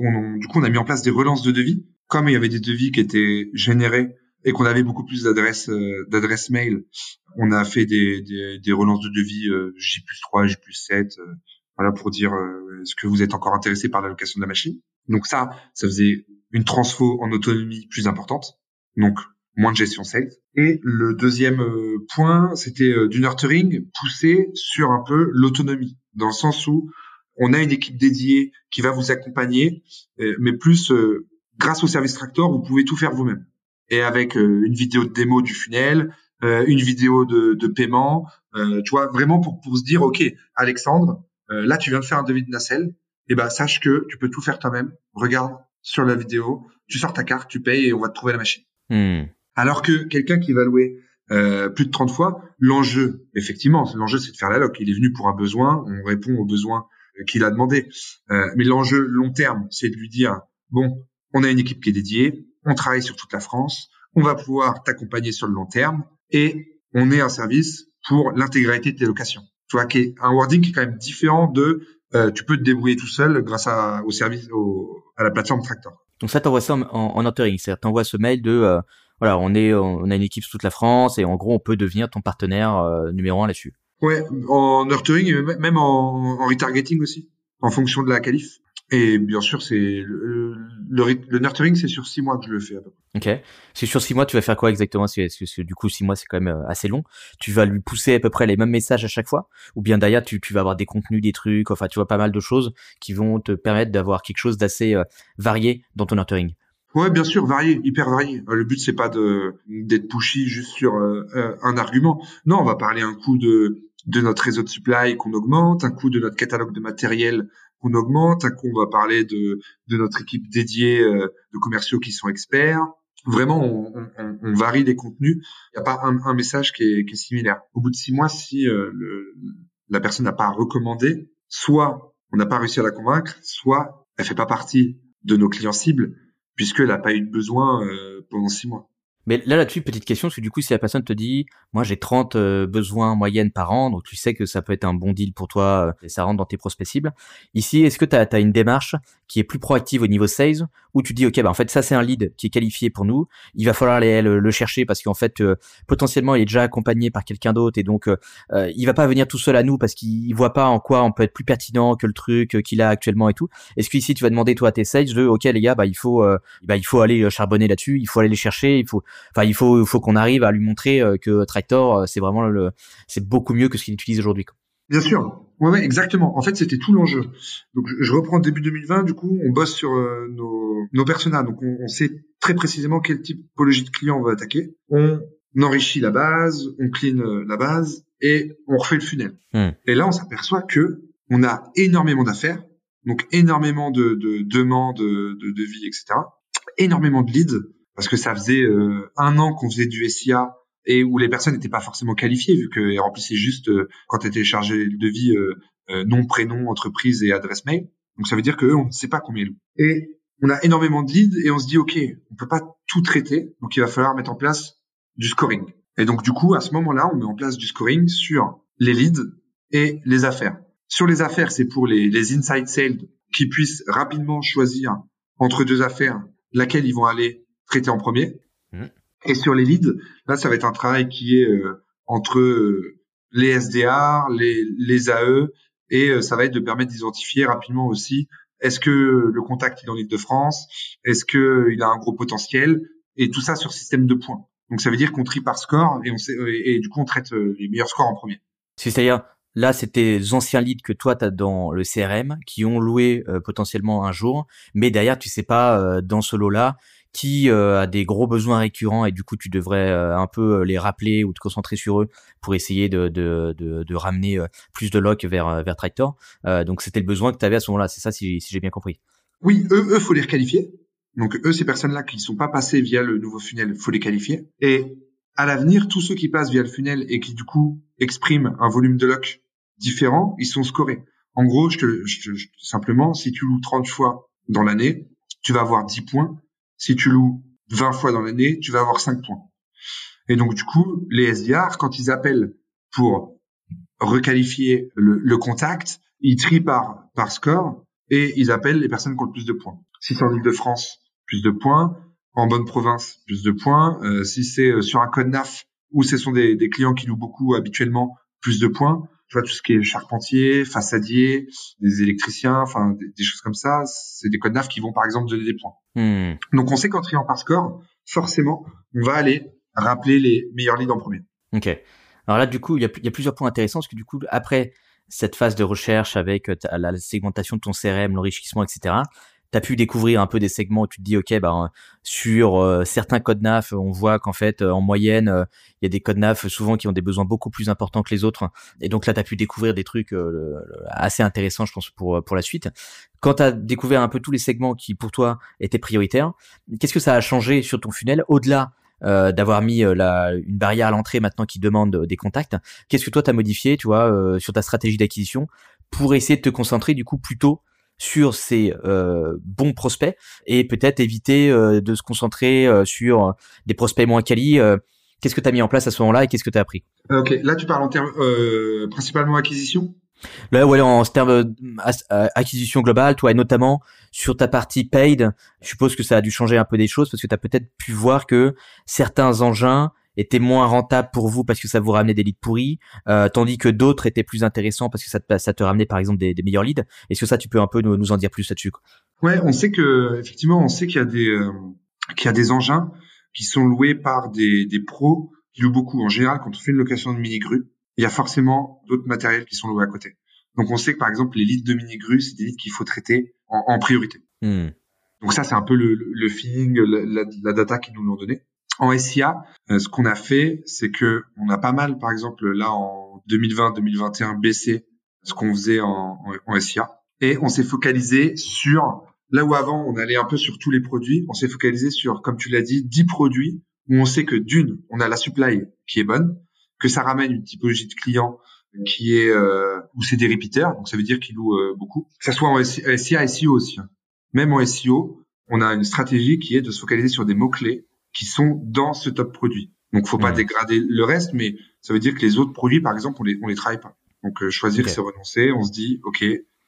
coup on a mis en place des relances de devis comme il y avait des devis qui étaient générés et qu'on avait beaucoup plus d'adresses euh, d'adresses mail, on a fait des, relances de devis euh, J plus 3, J plus 7, euh, voilà pour dire euh, est-ce que vous êtes encore intéressé par la location de la machine? Donc ça, ça faisait une transfo en autonomie plus importante. Donc moins de gestion sales. Et le deuxième point, c'était du nurturing poussé sur un peu l'autonomie, dans le sens où on a une équipe dédiée qui va vous accompagner, mais plus grâce au service Tractor, vous pouvez tout faire vous-même. Et avec une vidéo de démo du funnel, une vidéo de, de paiement, tu vois, vraiment pour, pour se dire, OK, Alexandre, là, tu viens de faire un devis de nacelle, et eh ben, sache que tu peux tout faire toi-même. Regarde sur la vidéo, tu sors ta carte, tu payes et on va te trouver la machine. Hmm. Alors que quelqu'un qui va louer euh, plus de 30 fois, l'enjeu, effectivement, l'enjeu c'est de faire la loc. Il est venu pour un besoin, on répond aux besoins qu'il a demandé. Euh, mais l'enjeu long terme, c'est de lui dire, bon, on a une équipe qui est dédiée, on travaille sur toute la France, on va pouvoir t'accompagner sur le long terme et on est un service pour l'intégralité de tes locations. Tu vois, qui est un wording qui est quand même différent de euh, tu peux te débrouiller tout seul grâce à, au service, au, à la plateforme Tractor. Donc ça, t'envoies ça en, en, entering, c'est-à-dire t'envoies ce mail de euh, voilà, on est, on a une équipe sur toute la France et en gros, on peut devenir ton partenaire euh, numéro un là-dessus. Ouais, en nurturing et même en, en retargeting aussi, en fonction de la qualif. Et bien sûr, c'est le, le, nurturing, c'est sur six mois que je le fais. À peu près. Ok. C'est sur six mois, tu vas faire quoi exactement? Parce que, du coup, six mois, c'est quand même euh, assez long. Tu vas lui pousser à peu près les mêmes messages à chaque fois, ou bien derrière, tu, tu vas avoir des contenus, des trucs. Enfin, tu vois pas mal de choses qui vont te permettre d'avoir quelque chose d'assez euh, varié dans ton nurturing? Ouais, bien sûr, varié, hyper varié. Euh, le but c'est pas de d'être pushy juste sur un argument. Non, on va parler un coup de de notre réseau de supply qu'on augmente, un coup de notre catalogue de matériel qu'on augmente, un coup on va parler de, notre équipe dédiée euh, de commerciaux qui sont experts. Vraiment, on, varie les contenus. Il n'y a pas un, message qui est, qui est, similaire. Au bout de six mois, si euh, le, la personne n'a pas recommandé, soit on n'a pas réussi à la convaincre, soit elle fait pas partie de nos clients cibles puisqu'elle n'a pas eu de besoin euh, pendant six mois. Mais là, là-dessus, petite question, parce que du coup, si la personne te dit, moi, j'ai 30 euh, besoins moyennes par an, donc tu sais que ça peut être un bon deal pour toi, euh, et ça rentre dans tes prospects cibles. Ici, est-ce que tu as, une démarche qui est plus proactive au niveau sales, où tu dis, OK, bah, en fait, ça, c'est un lead qui est qualifié pour nous. Il va falloir aller le, chercher parce qu'en fait, euh, potentiellement, il est déjà accompagné par quelqu'un d'autre et donc, il va pas venir tout seul à nous parce qu'il voit pas en quoi on peut être plus pertinent que le truc qu'il a actuellement et tout. Est-ce que ici, tu vas demander, toi, à tes sales de, OK, les gars, bah, il faut, bah, il faut aller charbonner là-dessus, il faut aller les chercher, il faut, enfin, il faut, qu'on arrive à lui montrer euh, que Tractor, euh, c'est vraiment le, c'est beaucoup mieux que ce qu'il utilise aujourd'hui. Bien sûr. Ouais, ouais, exactement. En fait, c'était tout l'enjeu. Donc, je, reprends début 2020. Du coup, on bosse sur euh, nos, nos personas. Donc, on, sait très précisément quel typologie de client on va attaquer. On enrichit la base, on clean la base et on refait le funnel. Hmm. Et là, on s'aperçoit que on a énormément d'affaires, donc énormément de, de demandes, de, de devis, etc. Énormément de leads parce que ça faisait euh, un an qu'on faisait du SIA et où les personnes n'étaient pas forcément qualifiées vu qu'elles remplissaient juste euh, quand tu téléchargé le devis euh, nom, prénom, entreprise et adresse mail. Donc ça veut dire qu'eux, on ne sait pas combien ils louent. Et on a énormément de leads et on se dit ok, on peut pas tout traiter, donc il va falloir mettre en place du scoring. Et donc du coup, à ce moment-là, on met en place du scoring sur les leads et les affaires. Sur les affaires, c'est pour les, les inside sales qui puissent rapidement choisir entre deux affaires laquelle ils vont aller traité en premier. Mmh. Et sur les leads, là, ça va être un travail qui est euh, entre euh, les SDR, les, les AE, et euh, ça va être de permettre d'identifier rapidement aussi est-ce que le contact est dans l'île de France, est-ce que il a un gros potentiel, et tout ça sur système de points. Donc ça veut dire qu'on trie par score et on sait, et, du coup on traite les meilleurs scores en premier. C'est-à-dire là c'était les anciens leads que toi tu as dans le CRM qui ont loué potentiellement un jour, mais derrière tu sais pas dans ce lot là qui euh, a des gros besoins récurrents et du coup tu devrais euh, un peu euh, les rappeler ou te concentrer sur eux pour essayer de, de, de, de ramener plus de lock vers, vers Tractor. donc c'était le besoin que tu avais à ce moment-là, c'est ça si, si j'ai bien compris. Oui, eux, eux, faut les requalifier. Donc eux, ces personnes-là qui ne sont pas passées via le nouveau funnel, faut les qualifier. Et à l'avenir, tous ceux qui passent via le funnel et qui du coup expriment un volume de lock différent, ils sont scorés. En gros, je je, simplement, si tu loues 30 fois dans l'année, tu vas avoir 10 points si tu loues 20 fois dans l'année, tu vas avoir 5 points. Et donc, du coup, les SDR, quand ils appellent pour requalifier le, contact, ils trient par, par score et ils appellent les personnes qui ont le plus de points. Si c'est en Ile-de-France, plus de points. En bonne province, plus de points. Euh, si c'est euh, sur un code NAF ou ce sont des, des clients qui louent beaucoup habituellement, plus de points. Tu vois, tout ce qui est charpentier, façadier, des électriciens, enfin des, choses comme ça, c'est des codes NAF qui vont par exemple donner des points. Hmm. Donc on sait qu'en triant par score, forcément, on va aller rappeler les meilleurs leads en premier. Ok. Alors là, du coup, il y a, y a plusieurs points intéressants parce que du coup, après cette phase de recherche avec euh, la segmentation de ton CRM, l'enrichissement, etc., tu as pu découvrir un peu des segments où tu te dis, OK, bah, sur euh, certains codes NAF, on voit qu'en fait, euh, en moyenne, euh, il y a des codes NAF souvent qui ont des besoins beaucoup plus importants que les autres. Et donc là, tu as pu découvrir des trucs assez intéressants, je pense, pour, pour la suite. Quand tu as découvert un peu tous les segments qui, pour toi, étaient prioritaires, qu'est-ce que ça a changé sur ton funnel au-delà d'avoir mis la, une barrière à l'entrée maintenant qui demande des contacts. Qu'est-ce que toi t'as modifié, tu vois, sur ta stratégie d'acquisition pour essayer de te concentrer du coup plutôt sur ces euh, bons prospects et peut-être éviter euh, de se concentrer euh, sur des prospects moins quali. qu'est-ce que tu as mis en place à ce moment-là et qu'est-ce que tu as appris Ok, là tu parles en termes principalement acquisition? Là, ouais, en termes acquisition globale, toi, et notamment sur ta partie paid, je suppose que ça a dû changer un peu des choses parce que tu as peut-être pu voir que certains engins étaient moins rentables pour vous parce que ça vous ramenait des leads pourris, euh, tandis que d'autres étaient plus intéressants parce que ça te, ça te ramenait par exemple des, meilleurs leads. Est-ce que ça, tu peux un peu nous, en dire plus là-dessus Ouais, on sait que effectivement, on sait qu'il y a des euh, qu'il y a des engins qui sont loués par des, des pros qui louent beaucoup. En général, quand on fait une location de mini grue, il y a forcément d'autres matériels qui sont loués à côté. Donc on sait que par exemple les leads de mini grue, c'est des leads qu'il faut traiter en, priorité. Hmm. Donc ça, c'est un peu le, le feeling, la, la, data qu'ils nous l'ont donné. En SIA, euh, ce qu'on a fait, c'est que on a pas mal, par exemple, là en 2020-2021, baissé ce qu'on faisait en, en, SIA. Et on s'est focalisé sur, là où avant on allait un peu sur tous les produits, on s'est focalisé sur, comme tu l'as dit, 10 produits où on sait que d'une, on a la supply qui est bonne, que ça ramène une typologie de clients qui est euh, où c'est des repeaters, donc ça veut dire qu'ils louent euh, beaucoup. Que ça soit en SIA SEO aussi. Hein. Même en SEO, on a une stratégie qui est de se focaliser sur des mots clés qui sont dans ce top produit. Donc, faut pas dégrader le reste, mais ça veut dire que les autres produits, par exemple, on les, on les travaille pas. Donc, euh, choisir, c'est renoncer. On se dit, OK,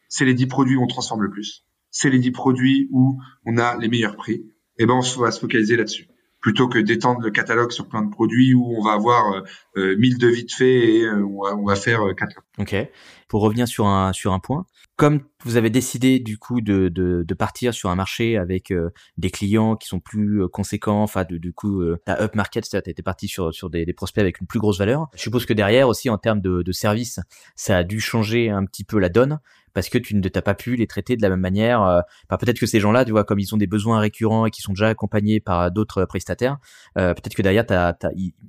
c'est les 10 produits où on transforme le plus. C'est les 10 produits où on a les meilleurs prix. Et eh ben, on va se focaliser là-dessus. Plutôt que d'étendre le catalogue sur plein de produits où on va avoir euh, 1000 de vite fait et euh, on, va, faire 4 euh, OK. Pour revenir sur un, sur un point, comme vous avez décidé du coup de, de, de partir sur un marché avec euh, des clients qui sont plus euh, conséquents, enfin du coup euh, ta up market, c'est-à-dire t'étais parti sur sur des, des, prospects avec une plus grosse valeur. Je suppose que derrière aussi en termes de, de service, ça a dû changer un petit peu la donne parce que tu ne t'as pas pu les traiter de la même manière. Euh, peut-être que ces gens-là, tu vois, comme ils ont des besoins récurrents et qui sont déjà accompagnés par d'autres prestataires, peut-être que derrière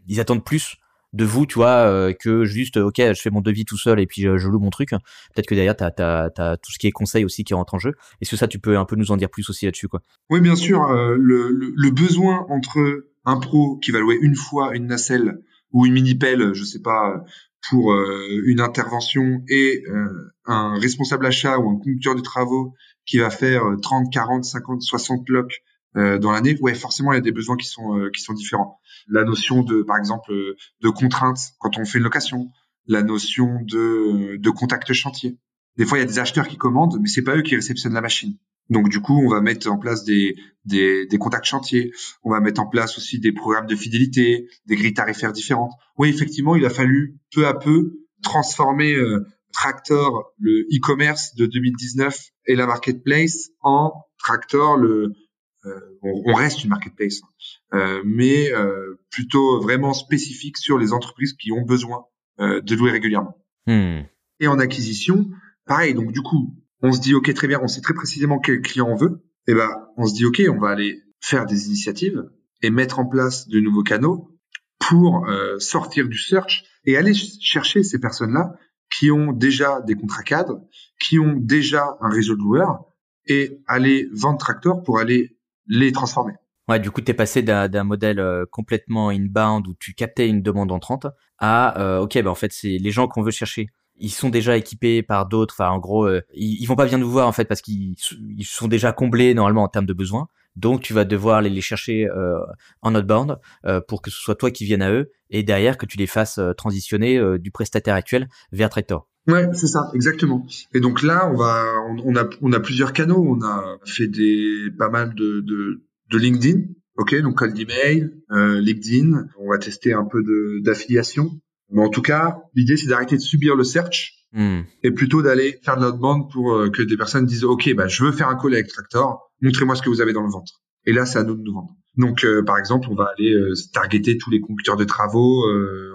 ils attendent plus de vous, tu vois, euh, que juste, ok, je fais mon devis tout seul et puis je, loue mon truc. Peut-être que derrière, tu as, tout ce qui est conseil aussi qui rentre en jeu. Est-ce que ça, tu peux un peu nous en dire plus aussi là-dessus, quoi? Oui, bien sûr. Euh, le, besoin entre un pro qui va louer une fois une nacelle ou une mini-pelle, je sais pas, pour euh, une intervention et un responsable achat ou un conducteur de travaux qui va faire 30, 40, 50, 60 locs euh, dans l'année, ouais, forcément, il y a des besoins qui sont euh, qui sont différents. La notion de, par exemple, euh, de contraintes quand on fait une location, la notion de de contact chantier. Des fois, il y a des acheteurs qui commandent, mais c'est pas eux qui réceptionnent la machine. Donc du coup, on va mettre en place des, des, des contacts chantiers, on va mettre en place aussi des programmes de fidélité, des grilles tarifaires différentes. Oui, effectivement, il a fallu peu à peu transformer Tractor, le e-commerce de 2019 et la marketplace en Tractor, le, euh, on, reste une marketplace, hein. euh, mais euh, plutôt vraiment spécifique sur les entreprises qui ont besoin de louer régulièrement. Hmm. Et en acquisition, pareil. Donc du coup, on se dit ok très bien, on sait très précisément quel client on veut. Et eh ben, on se dit ok, on va aller faire des initiatives et mettre en place de nouveaux canaux pour sortir du search et aller chercher ces personnes-là qui ont déjà des contrats cadres, qui ont déjà un réseau de loueurs et aller vendre Tractor pour aller les transformer. Ouais, du coup, tu es passé d'un modèle euh, complètement inbound où tu captais une demande entrante à, euh, ok, bah en fait, c'est les gens qu'on veut chercher. Ils sont déjà équipés par d'autres. Enfin, en gros, euh, ils, ils, vont pas venir nous voir en fait parce qu'ils ils sont déjà comblés normalement en termes de besoins. Donc, tu vas devoir les, les chercher en outbound pour que ce soit toi qui viennes à eux et derrière que tu les fasses transitionner du prestataire actuel vers Tractor. Ouais, c'est ça, exactement. Et donc là, on va, on, a, on a plusieurs canaux. On a fait des pas mal de, de, de LinkedIn. Ok, donc cold email, euh, LinkedIn. On va tester un peu d'affiliation. Mais en tout cas, l'idée c'est d'arrêter de subir le search hmm. et plutôt d'aller faire de l'outbound pour euh, que des personnes disent OK, bah je veux faire un call avec Tractor, montrez-moi ce que vous avez dans le ventre. Et là, c'est à nous de nous vendre. Donc, euh, par exemple, on va aller euh, targeter tous les conducteurs de travaux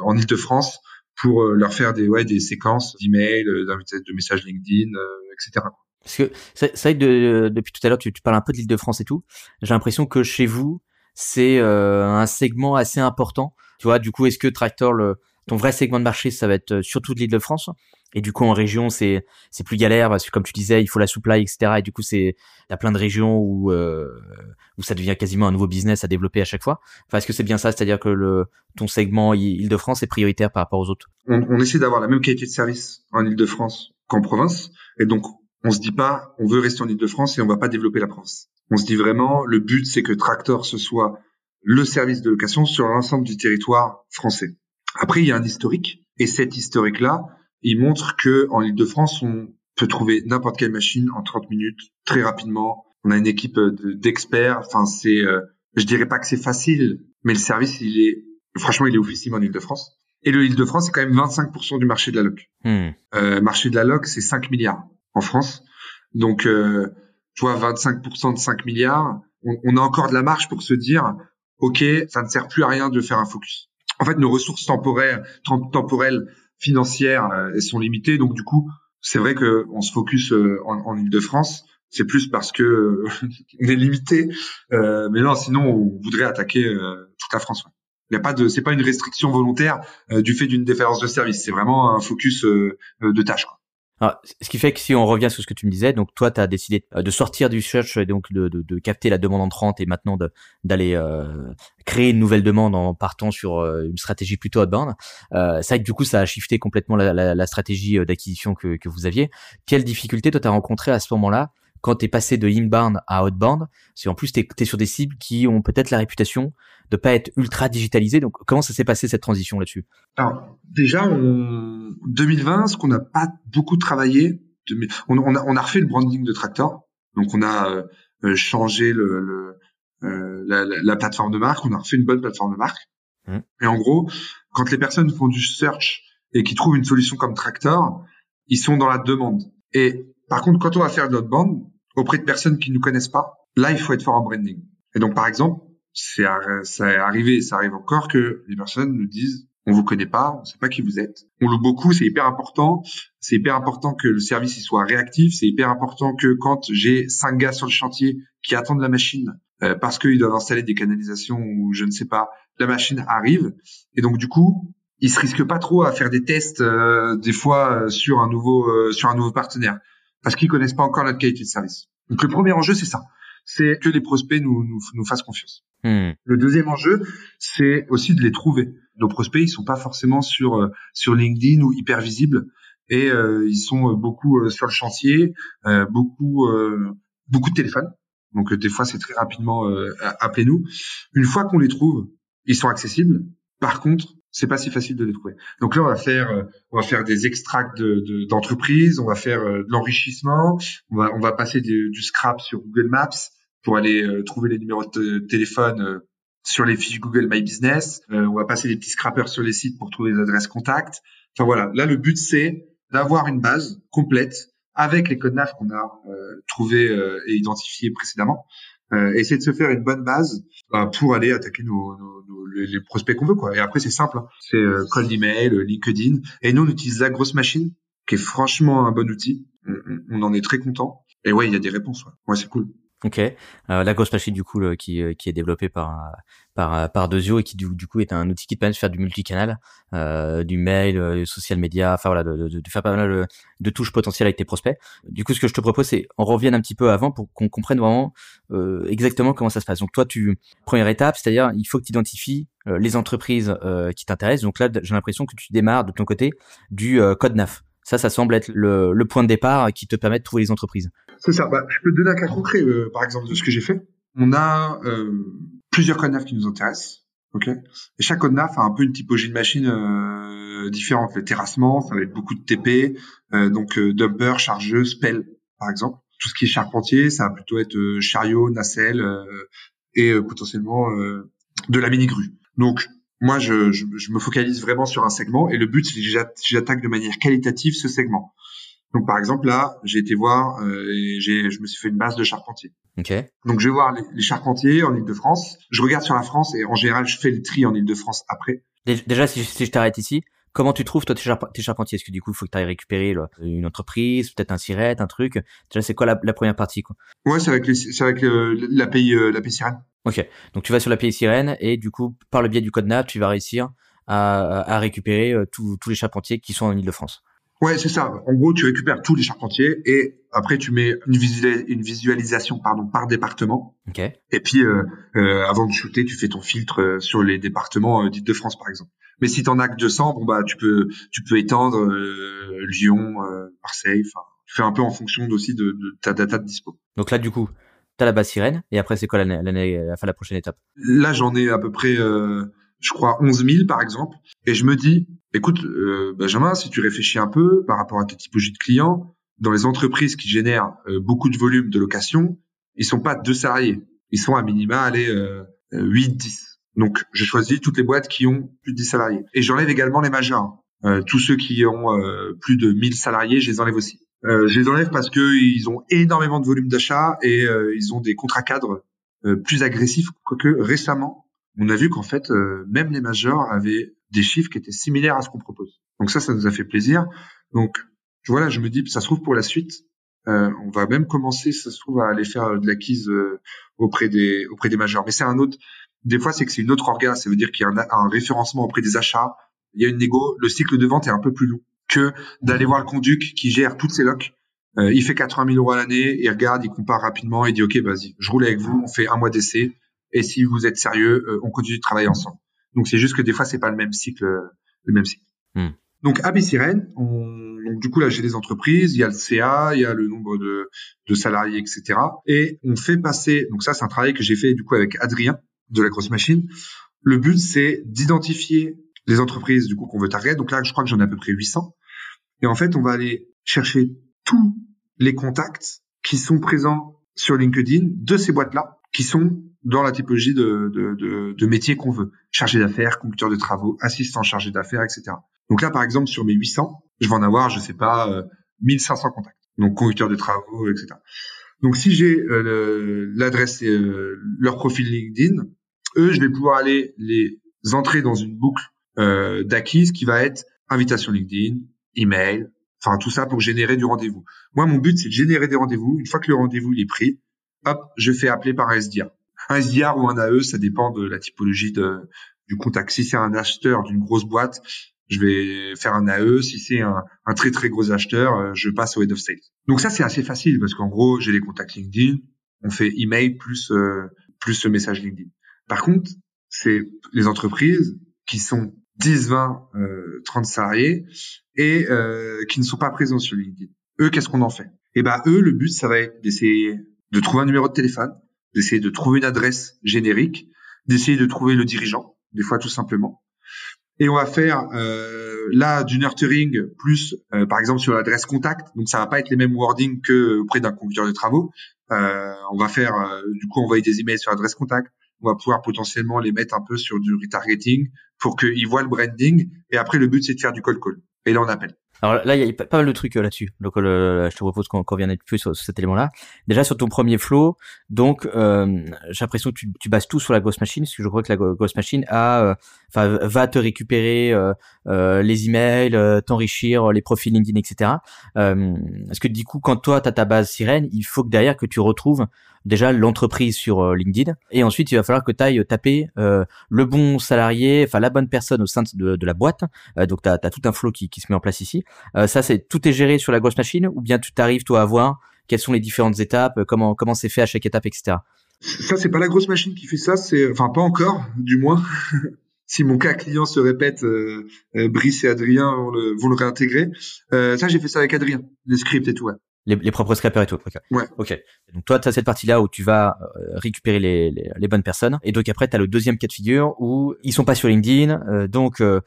en Ile-de-France pour leur faire des ouais des séquences d'emails, de messages LinkedIn, etc. Parce que c'est vrai que depuis tout à l'heure, tu, tu, parles un peu de l'Île-de-France et tout. J'ai l'impression que chez vous, c'est un segment assez important. Tu vois, du coup, est-ce que Tractor le ton vrai segment de marché, ça va être euh, surtout de l'Île-de-France. Et du coup, en région, c'est c'est plus galère parce que comme tu disais, il faut la supply, etc. Et du coup, c'est a plein de régions où euh, où ça devient quasiment un nouveau business à développer à chaque fois. Enfin, est-ce que c'est bien ça, c'est-à-dire que le ton segment Île-de-France est prioritaire par rapport aux autres on, on essaie d'avoir la même qualité de service en Île-de-France qu'en province, et donc on se dit pas on veut rester en Île-de-France et on va pas développer la province. On se dit vraiment le but c'est que Tractor ce soit le service de location sur l'ensemble du territoire français. Après, il y a un historique, et cet historique-là, il montre que en Ile-de-France, on peut trouver n'importe quelle machine en 30 minutes, très rapidement. On a une équipe d'experts. Enfin, c'est, euh, je dirais pas que c'est facile, mais le service, il est, franchement, il est officiel en Ile-de-France. Et le Ile-de-France, c'est quand même 25% du marché de la loc. Hmm. Euh, marché de la loc, c'est 5 milliards en France. Donc, euh, tu vois, 25% de 5 milliards, on, on, a encore de la marge pour se dire, OK, ça ne sert plus à rien de faire un focus en fait, nos ressources temporaires, temporelles, financières, euh, sont limitées. Donc, du coup, c'est vrai que on se focus euh, en, en Ile-de-France. C'est plus parce que euh, on est limité. mais non, sinon, on voudrait attaquer toute la France. Il n'y a pas de, c'est pas une restriction volontaire du fait d'une différence de service. C'est vraiment un focus de tâche. Quoi. Ce qui fait que si on revient sur ce que tu me disais, donc toi, tu as décidé euh, de sortir du search, donc de, capter la demande entrante et maintenant d'aller euh, créer une nouvelle demande en partant sur euh, une stratégie plutôt outbound. Euh, ça, du coup, ça a shifté complètement la, la, stratégie d'acquisition que, que vous aviez. Quelles difficultés toi, tu as rencontré à ce moment-là quand tu es passé de inbound à outbound, c'est en plus tu es, sur des cibles qui ont peut-être la réputation de pas être ultra digitalisées. Donc comment ça s'est passé cette transition là-dessus? Alors déjà en 2020, ce qu'on n'a pas beaucoup travaillé, on, on, a, on, a, refait le branding de Tractor. Donc on a euh, changé le, le euh, la, la, plateforme de marque, on a refait une bonne plateforme de marque. Mmh. Et en gros, quand les personnes font du search et qui trouvent une solution comme Tractor, ils sont dans la demande. Et par contre, quand on va faire de l'outbound, auprès de personnes qui ne nous connaissent pas, là, il faut être fort en branding. Et donc, par exemple, c'est arrivé, ça arrive encore que les personnes nous disent on vous connaît pas, on sait pas qui vous êtes. On loue beaucoup, c'est hyper important. C'est hyper important que le service il soit réactif. C'est hyper important que quand j'ai cinq gars sur le chantier qui attendent la machine euh, parce qu'ils doivent installer des canalisations ou je ne sais pas, la machine arrive. Et donc du coup, ils se risquent pas trop à faire des tests euh, des fois euh, sur un nouveau sur un nouveau partenaire parce qu'ils connaissent pas encore notre qualité de service. Donc le premier enjeu, c'est ça. C'est que les prospects nous, nous, nous fassent confiance. Hmm. Le deuxième enjeu, c'est aussi de les trouver. Nos prospects, ils sont pas forcément sur euh, sur LinkedIn ou hyper visibles et euh, ils sont euh, beaucoup sur le chantier, beaucoup beaucoup de téléphones. Donc des fois, c'est très rapidement appelez-nous. Une fois qu'on les trouve, ils sont accessibles. Par contre, c'est pas si facile de les trouver. Donc là, on va faire, euh, on va faire des extracts de, d'entreprises, on va faire euh, de l'enrichissement, on va, on va passer du, scrap sur Google Maps pour aller euh, trouver les numéros de téléphone sur les fiches Google My Business. on va passer des petits scrappers sur les sites pour trouver les adresses contacts. Enfin voilà, là le but c'est d'avoir une base complète avec les codes NAF qu'on a trouvés et identifiés précédemment. Et c'est de se faire une bonne base pour aller attaquer nos, nos les, prospects qu'on veut quoi. Et après c'est simple, hein. c'est euh, cold email, euh, LinkedIn. Et nous on utilise la grosse machine, qui est franchement un bon outil. On, en est très content. Et ouais, il y a des réponses. Ouais, ouais c'est cool. Ok, euh, la grosse machine du coup qui, qui est développée par par par Dezio et qui du, coup est un outil qui te permet de faire du multicanal, euh, du mail, euh, social media, enfin voilà, de, de, de, faire pas mal de, touches potentielles avec tes prospects. Du coup, ce que je te propose, c'est on revienne un petit peu avant pour qu'on comprenne vraiment euh, exactement comment ça se passe. Donc toi, tu première étape, c'est-à-dire il faut que tu identifies euh, les entreprises euh, qui t'intéressent. Donc là, j'ai l'impression que tu démarres de ton côté du code NAF. Ça, ça semble être le, le, point de départ qui te permet de trouver les entreprises. C'est ça. Bah, je peux te donner un cas concret, euh, par exemple, de ce que j'ai fait. On a euh, plusieurs codes qui nous intéressent. ok? Et chaque code a un peu une typologie de machine euh, différente. Le terrassement, ça va être beaucoup de TP, euh, donc euh, dumper, chargeuse, pelle, par exemple. Tout ce qui est charpentier, ça va plutôt être chariot, nacelle et potentiellement de la mini-grue. Donc, moi, je, je, je, me focalise vraiment sur un segment et le but, c'est que j'attaque de manière qualitative ce segment. Donc, par exemple, là, j'ai été voir euh, et j'ai, je me suis fait une base de charpentier. Ok. Donc, je vais voir les, les charpentiers en Ile-de-France. Je regarde sur la France et en général, je fais le tri en Ile-de-France après. Déjà, si, si je t'arrête ici, Comment tu trouves toi tes, charpentiers? Est-ce que du coup, il faut que tu ailles récupérer une entreprise, peut-être un sirette, un truc? Déjà, c'est quoi la, la, première partie quoi? Ouais, c'est avec, c'est avec l'API, euh, l'API Sirène. Ok, donc tu vas sur l'API Sirène et du coup, par le biais du code NAP, tu vas réussir à, à récupérer euh, tous les charpentiers qui sont en Ile-de-France. Ouais, c'est ça. En gros, tu récupères tous les charpentiers et après tu mets une, une visualisation pardon par département. Ok. Et puis euh, euh, avant de shooter, tu fais ton filtre euh, sur les départements d'Île-de-France par exemple. Mais si t'en as que 200, bon bah tu peux tu peux étendre Lyon, Marseille. Enfin, tu fais un peu en fonction aussi de, de, ta data de dispo. Donc là, du coup, t'as la base sirène et après c'est quoi l'année, l'année, la, la prochaine étape? Là, j'en ai à peu près je crois 11 000 par exemple, et je me dis, écoute, euh, Benjamin, si tu réfléchis un peu par rapport à ta typologie de clients, dans les entreprises qui génèrent euh, beaucoup de volume de location, ils sont pas deux salariés, ils sont à minima, allez, euh, 8, 10. Donc, je choisis toutes les boîtes qui ont plus de 10 salariés. Et j'enlève également les majeurs. Euh, tous ceux qui ont euh, plus de 1000 salariés, je les enlève aussi. je les enlève parce qu'ils ont énormément de volume d'achat et ils ont des contrats cadres plus agressifs, quoique récemment, on a vu qu'en fait, euh, même les majors avaient des chiffres qui étaient similaires à ce qu'on propose. Donc ça, ça nous a fait plaisir. Donc voilà, je me dis, ça se trouve pour la suite, euh, on va même commencer, ça se trouve, à aller faire de l'acquise euh, auprès des auprès des majors. Mais c'est un autre. Des fois, c'est que c'est une autre orga. Ça veut dire qu'il y a un, référencement auprès des achats. Il y a une négo. Le cycle de vente est un peu plus long que d'aller voir le conduc qui gère toutes ces locs. il fait 80 000 euros à l'année. Il regarde, il compare rapidement. Il dit, ok, vas-y, je roule avec vous. On fait un mois d'essai et si vous êtes sérieux, euh, on continue de travailler ensemble. Donc c'est juste que des fois c'est pas le même cycle, euh, le même cycle. Hmm. Donc AB Sirène, on, donc du coup là j'ai des entreprises, il y a le CA, il y a le nombre de, de salariés, etc. Et on fait passer, donc ça c'est un travail que j'ai fait du coup avec Adrien de la grosse machine. Le but c'est d'identifier les entreprises du coup qu'on veut target. Donc là je crois que j'en ai à peu près 800. Et en fait on va aller chercher tous les contacts qui sont présents sur LinkedIn de ces boîtes là, qui sont dans la typologie de, de, de, de métier qu'on veut. Chargé d'affaires, conducteur de travaux, assistant chargé d'affaires, etc. Donc là, par exemple, sur mes 800, je vais en avoir, je sais pas, euh, 1500 contacts. Donc conducteur de travaux, etc. Donc si j'ai euh, l'adresse euh, leur profil LinkedIn, eux, je vais pouvoir aller les entrer dans une boucle euh, d'acquise qui va être invitation LinkedIn, email, enfin tout ça pour générer du rendez-vous. Moi, mon but, c'est de générer des rendez-vous. Une fois que le rendez-vous est pris, hop, je fais appeler par SDA un SDR ou un AE, ça dépend de la typologie du contact. Si c'est un acheteur d'une grosse boîte, je vais faire un AE. Si c'est un, très très gros acheteur, euh, je passe au head of sales. Donc ça c'est assez facile parce qu'en gros j'ai les contacts LinkedIn, on fait email plus euh, plus ce message LinkedIn. Par contre, c'est les entreprises qui sont 10, 20, euh, 30 salariés et euh, qui ne sont pas présents sur LinkedIn. Eux, qu'est-ce qu'on en fait? Eh ben eux, le but ça va être d'essayer de trouver un numéro de téléphone, d'essayer de trouver une adresse générique, d'essayer de trouver le dirigeant, des fois tout simplement. Et on va faire euh, là du nurturing plus, euh, par exemple sur l'adresse contact. Donc ça va pas être les mêmes wordings que auprès d'un conducteur de travaux. Euh, on va faire du coup envoyer des emails sur l'adresse contact. On va pouvoir potentiellement les mettre un peu sur du retargeting pour qu'ils voient le branding. Et après le but c'est de faire du call call. Et là on appelle. Alors là, il y a pas mal de trucs euh, là-dessus. Donc euh, je te propose qu'on qu revienne plus sur, cet élément-là. Déjà sur ton premier flow, donc euh, j'ai l'impression que tu, tu, bases tout sur la Ghost Machine, parce que je crois que la Ghost Machine a, enfin, va te récupérer les emails, t'enrichir les profils LinkedIn, etc. Est-ce que du coup, quand toi tu as ta base sirène, il faut que derrière que tu retrouves déjà l'entreprise sur euh, LinkedIn et ensuite il va falloir que tu ailles taper euh, le bon salarié, enfin la bonne personne au sein de, de la boîte. Euh, donc tu as, tout un flow qui, qui, se met en place ici. ça c'est tout est géré sur la grosse machine ou bien tu t'arrives toi à voir quelles sont les différentes étapes, comment comment c'est fait à chaque étape, etc. Ça c'est pas la grosse machine qui fait ça, c'est enfin pas encore du moins. si mon cas client se répète, euh, Brice et Adrien vont le, vont le réintégrer. Euh, ça, j'ai fait ça avec Adrien, les scripts et tout. Ouais. Les, les, propres scrapers et tout. Ouais. Ok. Donc toi, tu as cette partie-là où tu vas euh, récupérer les, les, les, bonnes personnes. Et donc après, tu as le deuxième cas de figure où ils sont pas sur LinkedIn. Euh, donc euh,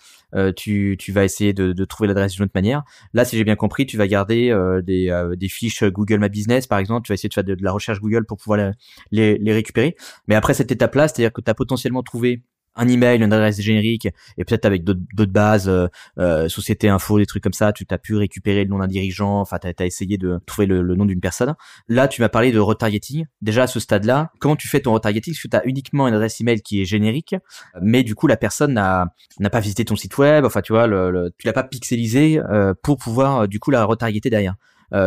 tu, tu vas essayer de, de trouver l'adresse d'une autre manière. Là, si j'ai bien compris, tu vas garder des, des fiches Google My Business, par exemple. Tu vas essayer de faire de, la recherche Google pour pouvoir les, les récupérer. Mais après cette étape-là, c'est-à-dire que tu as potentiellement trouvé un email, une adresse générique, et peut-être avec d'autres bases, euh, euh, société info, des trucs comme ça, tu t'as pu récupérer le nom d'un dirigeant, enfin tu as, essayé de trouver le, nom d'une personne. Là, tu m'as parlé de retargeting. Déjà à ce stade-là, comment tu fais ton retargeting? Parce que tu as uniquement une adresse email qui est générique, mais du coup la personne n'a pas visité ton site web, enfin tu vois, le, tu l'as pas pixelisé euh, pour pouvoir du coup la retargeter derrière.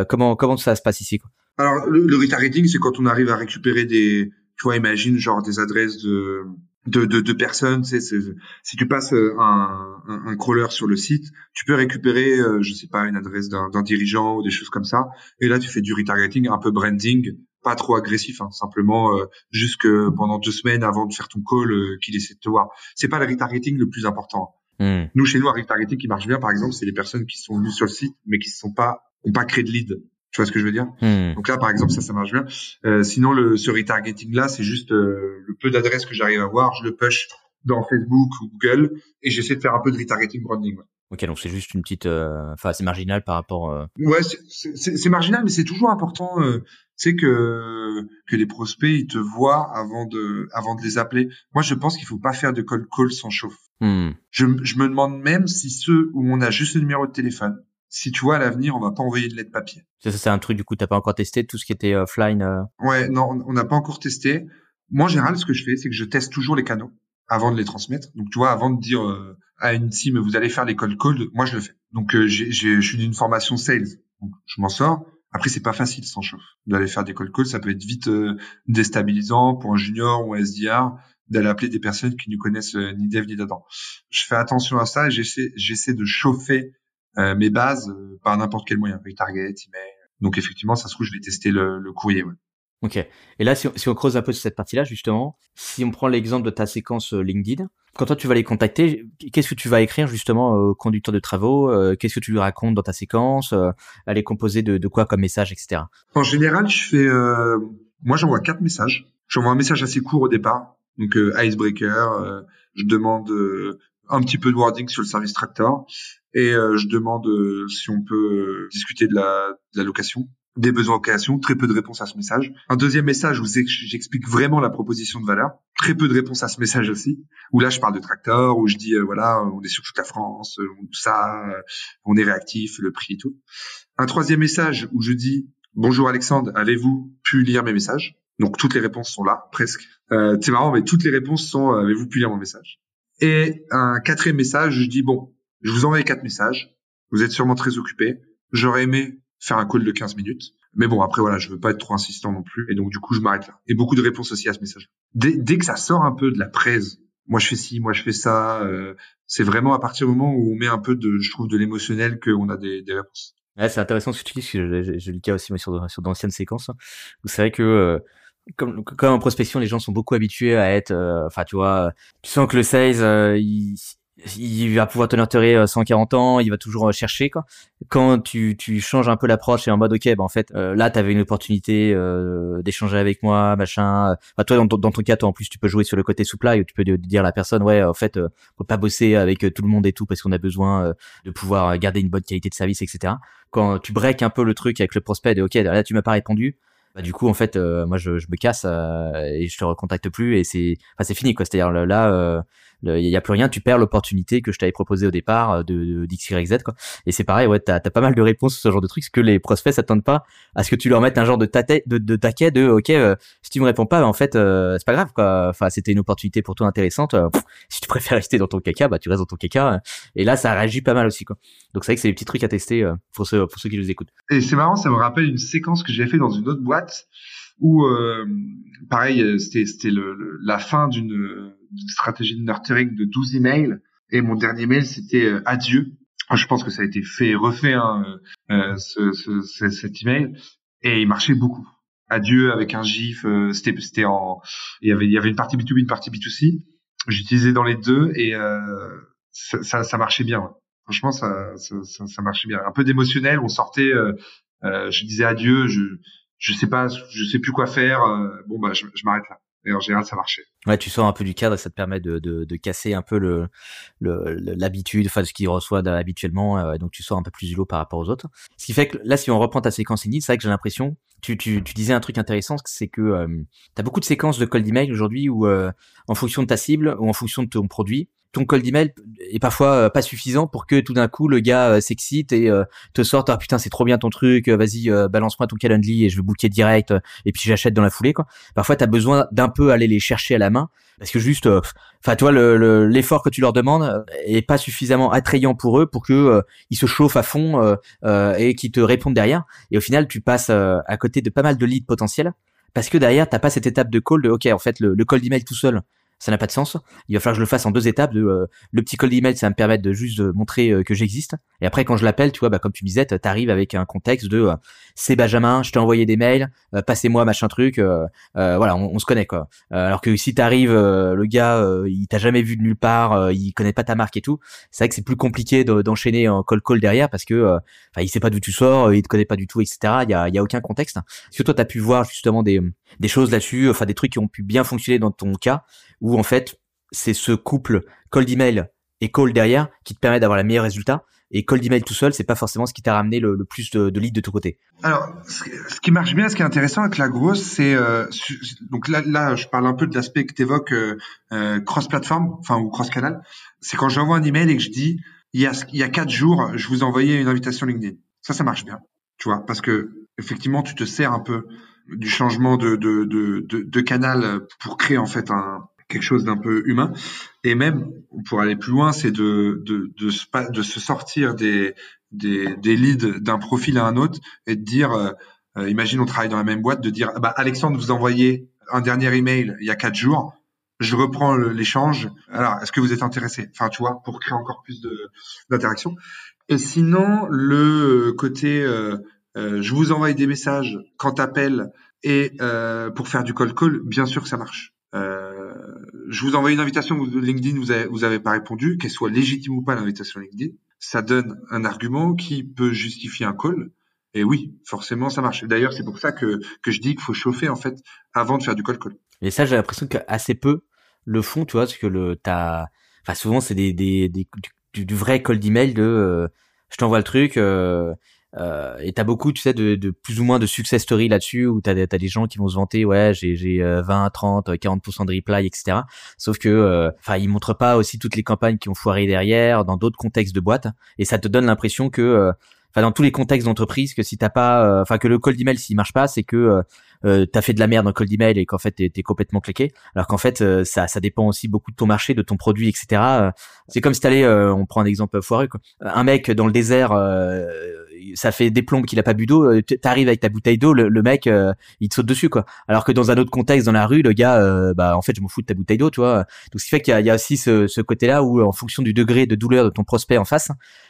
comment comment ça se passe ici quoi? Alors le, le retargeting, c'est quand on arrive à récupérer des, tu vois, imagine genre des adresses de de, de, de personnes. Si tu passes euh, un, un, un, crawler sur le site, tu peux récupérer, euh, je sais pas, une adresse d'un dirigeant ou des choses comme ça. Et là, tu fais du retargeting, un peu branding, pas trop agressif, hein, simplement euh, juste que pendant deux semaines avant de faire ton call, euh, qu'il essaie de te voir. C'est pas le retargeting le plus important. Hmm. Nous, chez nous, un retargeting qui marche bien, par exemple, c'est les personnes qui sont venues sur le site, mais qui ne sont pas, ont pas créé de lead. Tu vois ce que je veux dire? Hmm. Donc là, par exemple, ça, ça marche bien. Euh, sinon, le, ce retargeting là, c'est juste euh, le peu d'adresses que j'arrive à voir, je le push dans Facebook ou Google et j'essaie de faire un peu de retargeting branding. Ouais. Ok, donc c'est juste une petite, euh, enfin, c'est marginal par rapport. Euh... Ouais, c'est marginal, mais c'est toujours important. Euh, c'est que que les prospects ils te voient avant de avant de les appeler. Moi, je pense qu'il faut pas faire de cold call sans chauffe. Hmm. Je, je me demande même si ceux où on a juste le numéro de téléphone, si tu vois à l'avenir, on va pas envoyer de lettre papier. Ça, c'est un truc du coup, t'as pas encore testé tout ce qui était offline. Euh... Ouais, non, on n'a pas encore testé. Moi, en général, ce que je fais, c'est que je teste toujours les canaux avant de les transmettre. Donc, tu vois, avant de dire euh, à une team, vous allez faire les cold calls, moi, je le fais. Donc, euh, j'ai, je suis d'une formation sales, donc je m'en sors. Après, c'est pas facile sans chauffe d'aller faire des cold calls. Ça peut être vite euh, déstabilisant pour un junior ou un SDR d'aller appeler des personnes qui ne connaissent ni dev ni d'Adam. Je fais attention à ça et j'essaie, j'essaie de chauffer euh, mes bases euh, par n'importe quel moyen, target, email. Donc effectivement, ça se trouve, je vais tester le, le courrier. Ouais. Ok. Et là, si on, si on, creuse un peu sur cette partie-là, justement, si on prend l'exemple de ta séquence euh, LinkedIn, quand toi tu vas les contacter, qu'est-ce que tu vas écrire justement au conducteur de travaux Qu'est-ce que tu lui racontes dans ta séquence Elle est composée de, de, quoi comme message, etc. En général, je fais, euh, moi, j'envoie quatre messages. J'envoie un message assez court au départ, donc euh, icebreaker. je demande un petit peu de wording sur le service tractor et euh, je demande euh, si on peut euh, discuter de la, de la location des besoins de location, très peu de réponses à ce message. Un deuxième message où j'explique vraiment la proposition de valeur, très peu de réponses à ce message aussi, où là je parle de tracteur, où je dis voilà, on est sur toute la France, tout ça, on est réactif, le prix et tout. Un troisième message où je dis bonjour Alexandre, avez-vous pu lire mes messages? Donc toutes les réponses sont là, presque. Euh, c'est marrant, mais toutes les réponses sont avez-vous pu lire mon message? Et un quatrième message, je dis bon, je vous envoie quatre messages. Vous êtes sûrement très occupé. J'aurais aimé faire un call de 15 minutes. Mais bon, après, voilà, je veux pas être trop insistant non plus. Et donc, du coup, je m'arrête là. Et beaucoup de réponses aussi à ce message. Dès, dès que ça sort un peu de la presse, moi, je fais ci, moi, je fais ça, euh, c'est vraiment à partir du moment où on met un peu de, je trouve, de l'émotionnel qu'on a des, des réponses. Ouais, c'est intéressant ce que tu dis, parce que je, je, le cas aussi sur, sur d'anciennes séquences. Hein, c'est vrai que euh, comme, comme en prospection, les gens sont beaucoup habitués à être, euh, enfin, tu vois, tu sens que le sales, il, il va pouvoir tenir 140 ans, il va toujours euh, chercher quoi. Quand tu, tu changes un peu l'approche et en mode ok, bah en fait euh, là tu avais une opportunité euh, d'échanger avec moi, machin. Bah, toi dans, ton cas toi en plus tu peux jouer sur le côté supply où tu peux dire à la personne ouais en fait on peut pas bosser avec tout le monde et tout parce qu'on a besoin de pouvoir garder une bonne qualité de service etc. Quand tu breaks un peu le truc avec le prospect de ok là tu m'as pas répondu, bah du coup en fait moi je, je me casse et je te recontacte plus et c'est enfin c'est fini quoi. C'est à dire là il y a plus rien, tu perds l'opportunité que je t'avais proposé au départ euh, de, de Z quoi. Et c'est pareil, ouais, t'as as pas mal de réponses ce genre de trucs, parce que les prospects s'attendent pas à ce que tu leur mettes un genre de, taquet, de, ok, euh, si tu me réponds pas, bah, en fait, euh, c'est pas grave quoi. Enfin, c'était une opportunité pour toi intéressante. si tu préfères rester dans ton caca, bah tu restes dans ton caca. Et là, ça réagit pas mal aussi quoi. Donc c'est vrai que c'est des petits trucs à tester pour ceux pour ceux qui nous écoutent. Et c'est marrant, ça me rappelle une séquence que j'ai fait dans une autre boîte où pareil, c'était c'était le, la fin d'une stratégie de nurturing de 12 emails. Et mon dernier mail, c'était euh, adieu. Je pense que ça a été fait refait, hein, euh, ce, ce, cet email. Et il marchait beaucoup. Adieu avec un gif. Euh, c'était, c'était en, il y avait, il y avait une partie B2B, une partie B2C. J'utilisais dans les deux et euh, ça, ça, ça, marchait bien. Franchement, ça, ça, marchait bien. Un peu d'émotionnel. On sortait. Euh, je disais adieu. Je, je sais pas, je sais plus quoi faire. bon bah, je m'arrête là. Et en général, ça marchait. Ouais, tu sors un peu du cadre et ça te permet de, de, casser un peu le l'habitude, enfin ce qu'il reçoit habituellement, euh, donc tu sors un peu plus du lot par rapport aux autres. Ce qui fait que là, si on reprend ta séquence init, c'est vrai que j'ai l'impression tu, tu, tu disais un truc intéressant, c'est que euh, tu as beaucoup de séquences de cold email aujourd'hui où, euh, en fonction de ta cible ou en fonction de ton produit, ton cold email est parfois euh, pas suffisant pour que tout d'un coup le gars euh, s'excite et euh, te sorte ah putain c'est trop bien ton truc vas-y balance-moi ton calendly et je vais booker direct et puis j'achète dans la foulée quoi. Parfois tu as besoin d'un peu aller les chercher à la main parce que juste enfin toi l'effort que tu leur demandes est pas suffisamment attrayant pour eux pour que ils se chauffent à fond et qu'ils te répondent derrière. Et au final tu passes à côté de pas mal de leads potentiels parce que derrière t'as pas cette étape de call de ok en fait le, le cold email tout seul ça n'a pas de sens. Il va falloir que je le fasse en deux étapes. De, euh, le petit cold email, ça va me permettre de juste de montrer euh, que j'existe. Et après, quand je l'appelle, tu vois, bah, comme tu disais, t'arrives avec un contexte de euh, c'est Benjamin, je t'ai envoyé des mails, passez-moi machin truc. voilà, on, se connaît quoi. alors que si t'arrives, le gars, il t'a jamais vu de nulle part, il connaît pas ta marque et tout. C'est vrai que c'est plus compliqué d'enchaîner en call call derrière parce que, enfin, il sait pas d'où tu sors, il te connaît pas du tout, etc. Il y a, aucun contexte. Est-ce que toi, pu voir justement des des choses là-dessus, enfin des trucs qui ont pu bien fonctionner dans ton cas où en fait c'est ce couple cold email et call derrière qui te permet d'avoir le meilleur résultat. Et cold email tout seul, c'est pas forcément ce qui t'a ramené le, plus de, leads de ton côté. Alors, ce qui marche bien, ce qui est intéressant avec la grosse, c'est euh, donc là, là, je parle un peu de l'aspect que tu évoques euh, euh, cross-platform, enfin ou cross-canal. C'est quand j'envoie un email et que je dis il y a il y a quatre jours, je vous envoyais une invitation LinkedIn. Ça, ça marche bien, tu vois, parce que effectivement, tu te sers un peu du changement de, de, de, de canal pour créer en fait un quelque chose d'un peu humain. Et même, pour aller plus loin, c'est de, de, de, de, se sortir des, des, des leads d'un profil à un autre et de dire, euh, euh, imagine on travaille dans la même boîte, de dire, bah, Alexandre, vous envoyez un dernier email il y a quatre jours, je reprends l'échange. Alors, est-ce que vous êtes intéressé? Enfin, tu vois, pour créer encore plus d'interaction. Et sinon, le côté, euh, euh, je vous envoie des messages quand t'appelles et euh, pour faire du call call, bien sûr que ça marche. Euh, je vous envoie une invitation LinkedIn, vous avez, vous avez pas répondu, qu'elle soit légitime ou pas l'invitation LinkedIn, ça donne un argument qui peut justifier un call. Et oui, forcément, ça marche. D'ailleurs, c'est pour ça que, que je dis qu'il faut chauffer en fait avant de faire du call call. Et ça, j'ai l'impression qu'assez peu le font, tu vois, parce que le t'as, enfin souvent c'est des, des, du, du, vrai call d'email de, euh, je t'envoie le truc. Euh, euh, et t'as beaucoup, tu sais, de, de, plus ou moins de success story là-dessus où t'as as des gens qui vont se vanter, ouais, j'ai j'ai 20, 30, 40% de reply, etc. Sauf que, euh, enfin, ils montrent pas aussi toutes les campagnes qui ont foiré derrière dans d'autres contextes de boîte, et ça te donne l'impression que euh, enfin dans tous les contextes d'entreprise que si t'as pas euh, enfin que le cold email s'il marche pas c'est que euh, t'as fait de la merde dans cold email et qu'en fait t'es es complètement claqué alors qu'en fait euh, ça ça dépend aussi beaucoup de ton marché de ton produit etc c'est comme si t'allais on prend un exemple foireux quoi. un mec dans le désert ça fait des plombes qu'il a pas bu d'eau t'arrives avec ta bouteille d'eau le, mec il te saute dessus quoi alors que dans un autre contexte dans la rue le gars bah en fait je m'en fous de ta bouteille d'eau tu vois donc ce qui fait qu'il y, y a, aussi ce, ce côté là où en fonction du degré de douleur de ton prospect en face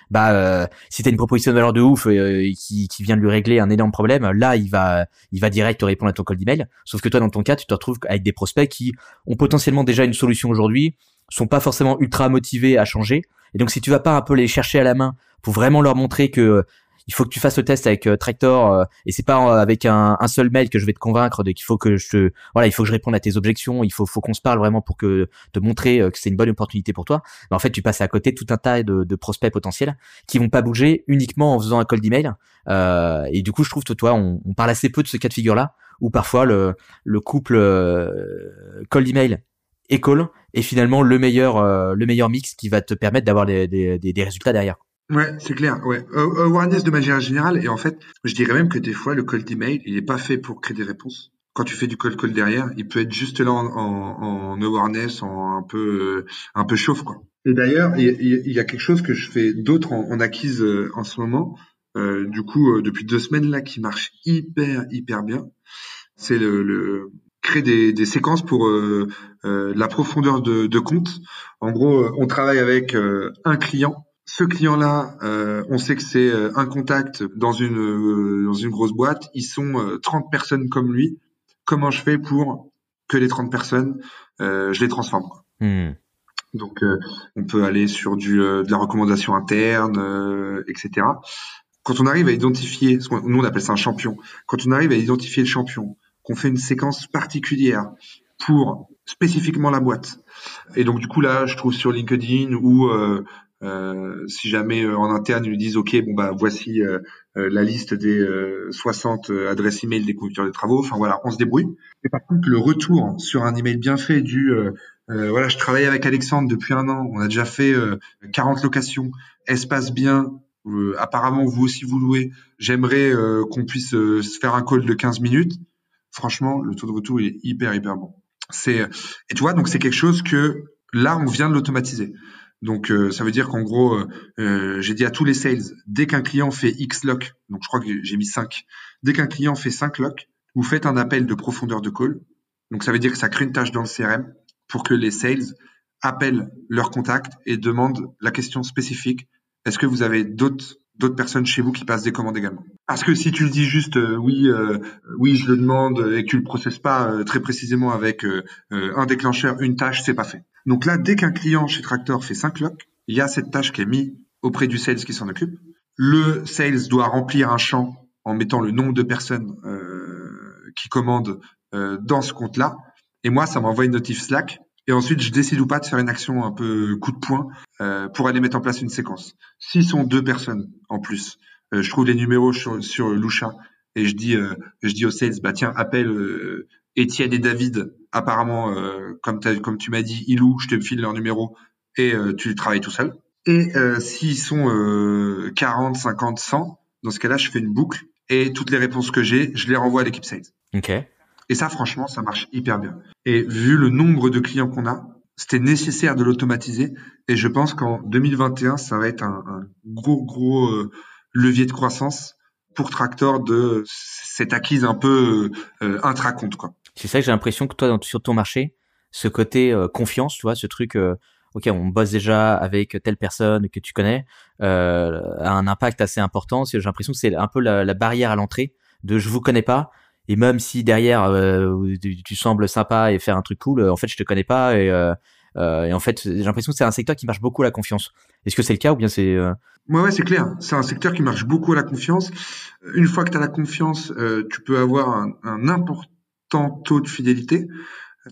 bah euh, si t'as une proposition de valeur de ouf euh, qui, qui vient de lui régler un énorme problème, là il va il va direct te répondre à ton call d'email. Sauf que toi dans ton cas, tu te retrouves avec des prospects qui ont potentiellement déjà une solution aujourd'hui, sont pas forcément ultra motivés à changer. Et donc si tu vas pas un peu les chercher à la main pour vraiment leur montrer que il faut que tu fasses le test avec euh, Tractor euh, et c'est pas euh, avec un, un, seul mail que je vais te convaincre de qu'il faut que je voilà il faut que je réponde à tes objections il faut faut qu'on se parle vraiment pour que te montrer que c'est une bonne opportunité pour toi. Mais en fait tu passes à côté tout un tas de, de prospects potentiels qui vont pas bouger uniquement en faisant un call d'email. Euh, et du coup je trouve que toi on, on, parle assez peu de ce cas de figure là où parfois le le couple euh, call d'email et call est finalement le meilleur le meilleur mix qui va te permettre d'avoir des, des, des résultats derrière Ouais, c'est clair. Ouais, awareness de manière générale. Et en fait, je dirais même que des fois, le cold email, il est pas fait pour créer des réponses. Quand tu fais du cold call derrière, il peut être juste là en, en, awareness, en un peu, un peu chauffe quoi. Et d'ailleurs, il, y a quelque chose que je fais d'autres en, acquise euh, en ce moment. Euh, du coup, euh, depuis deux semaines là, qui marche hyper, hyper bien. C'est le, le créer des, des séquences pour euh, la profondeur de, de compte. En gros, on travaille avec un client ce client-là, euh, on sait que c'est euh, un contact dans une euh, dans une grosse boîte. Ils sont 30 personnes comme lui. Comment je fais pour que les 30 personnes, je les transforme hmm. Donc, on peut aller sur du de la recommandation interne, etc. Quand on arrive à identifier, nous on appelle ça un champion. Quand on arrive à identifier le champion, qu'on fait une séquence particulière pour spécifiquement la boîte. Et donc du coup là, je trouve sur LinkedIn ou Euh, si jamais euh, en interne ils nous disent ok bon bah voici euh, la liste des 60 adresses email des conducteurs de travaux. Enfin voilà on se débrouille. Et par contre le retour sur un email bien fait du voilà je travaille avec Alexandre depuis un an. On a déjà fait 40 locations. Espace bien. Apparemment vous aussi vous louez. J'aimerais qu'on puisse se faire un call de 15 minutes. Franchement le taux de retour est hyper hyper bon. C'est et tu vois donc c'est quelque chose que là on vient de l'automatiser donc euh, ça veut dire qu'en gros, euh, euh, j'ai dit à tous les sales, dès qu'un client fait X lock, donc je crois que j'ai mis 5, dès qu'un client fait 5 locks, vous faites un appel de profondeur de call. Donc ça veut dire que ça crée une tâche dans le CRM pour que les sales appellent leur contact et demandent la question spécifique. Est-ce que vous avez d'autres d'autres personnes chez vous qui passent des commandes également? Parce que si tu le dis juste oui, oui, je le demande et que tu le processes pas très précisément avec un déclencheur, une tâche, c'est pas fait. Donc là, dès qu'un client chez Tractor fait 5 locks, il y a cette tâche qui est mise auprès du sales qui s'en occupe. Le sales doit remplir un champ en mettant le nombre de personnes euh, qui commandent euh, dans ce compte-là. Et moi, ça m'envoie une notif Slack. Et ensuite, je décide ou pas de faire une action un peu coup de poing euh, pour aller mettre en place une séquence. S'ils sont deux personnes en plus, je trouve les numéros sur, sur et je dis, je dis au sales, bah tiens, appelle Étienne et David, apparemment, euh, comme, comme tu m'as dit, Ilou, je te file leur numéro et euh, tu travailles tout seul. Et euh, s'ils sont 40, 50, 100, dans ce cas-là, je fais une boucle et toutes les réponses que j'ai, je les renvoie à l'équipe sales. Ok. Et ça, franchement, ça marche hyper bien. Et vu le nombre de clients qu'on a, c'était nécessaire de l'automatiser. Et je pense qu'en 2021, ça va être un, un gros, gros levier de croissance pour Tractor de cette acquise un peu euh, intracompte, quoi. C'est ça que j'ai l'impression que toi, sur ton marché, ce côté euh, confiance, tu vois, ce truc, euh, ok, on bosse déjà avec telle personne que tu connais, euh, a un impact assez important. J'ai l'impression que c'est un peu la, barrière à l'entrée de je vous connais pas. Et même si derrière tu, sembles sympa et faire un truc cool, en fait je te connais pas et, et en fait j'ai l'impression que c'est un secteur qui marche beaucoup à la confiance. Est-ce que c'est le cas ou bien c'est Ouais, ouais, c'est clair. C'est un secteur qui marche beaucoup à la confiance. Une fois que tu as la confiance, tu peux avoir un, un important taux de fidélité.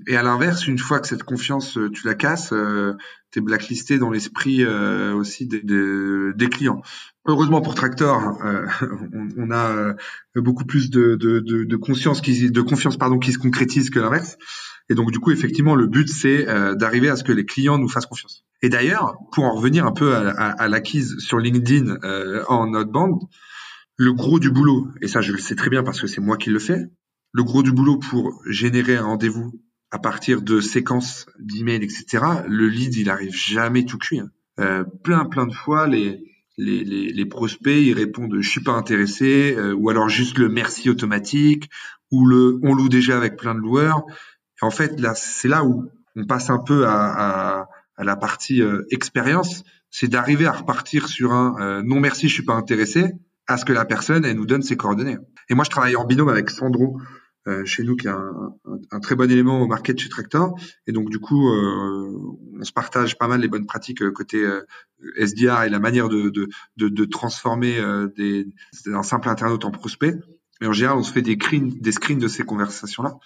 Et à l'inverse, une fois que cette confiance, euh, tu la casses, euh, tu es blacklisté dans l'esprit euh, aussi des, des, clients. Heureusement pour Tractor, euh, on, a beaucoup plus de, de, de, de, conscience qui, de confiance pardon, qui se concrétise que l'inverse. Et donc du coup, effectivement, le but, c'est d'arriver à ce que les clients nous fassent confiance. Et d'ailleurs, pour en revenir un peu à, à, à l'acquise sur LinkedIn en outbound, le gros du boulot, et ça je le sais très bien parce que c'est moi qui le fais, le gros du boulot pour générer un rendez-vous à partir de séquences d'emails, etc. Le lead, il arrive jamais tout cuit. Hein. Euh, plein, plein de fois, les, les, les, prospects, ils répondent je suis pas intéressé, euh, ou alors juste le merci automatique, ou le on loue déjà avec plein de loueurs. en fait, là, c'est là où on passe un peu à, à, la partie euh, expérience, c'est d'arriver à repartir sur un non merci, je suis pas intéressé, à ce que la personne elle nous donne ses coordonnées. Et moi, je travaille en binôme avec Sandro, euh, chez nous qui est un, un, très bon élément au market chez Tractor. Et donc du coup, euh, on se partage pas mal les bonnes pratiques euh, côté SDR et la manière de, de, de, de transformer des, un simple internaute en prospect. Et en général, on se fait des screens, des screens de ces conversations-là.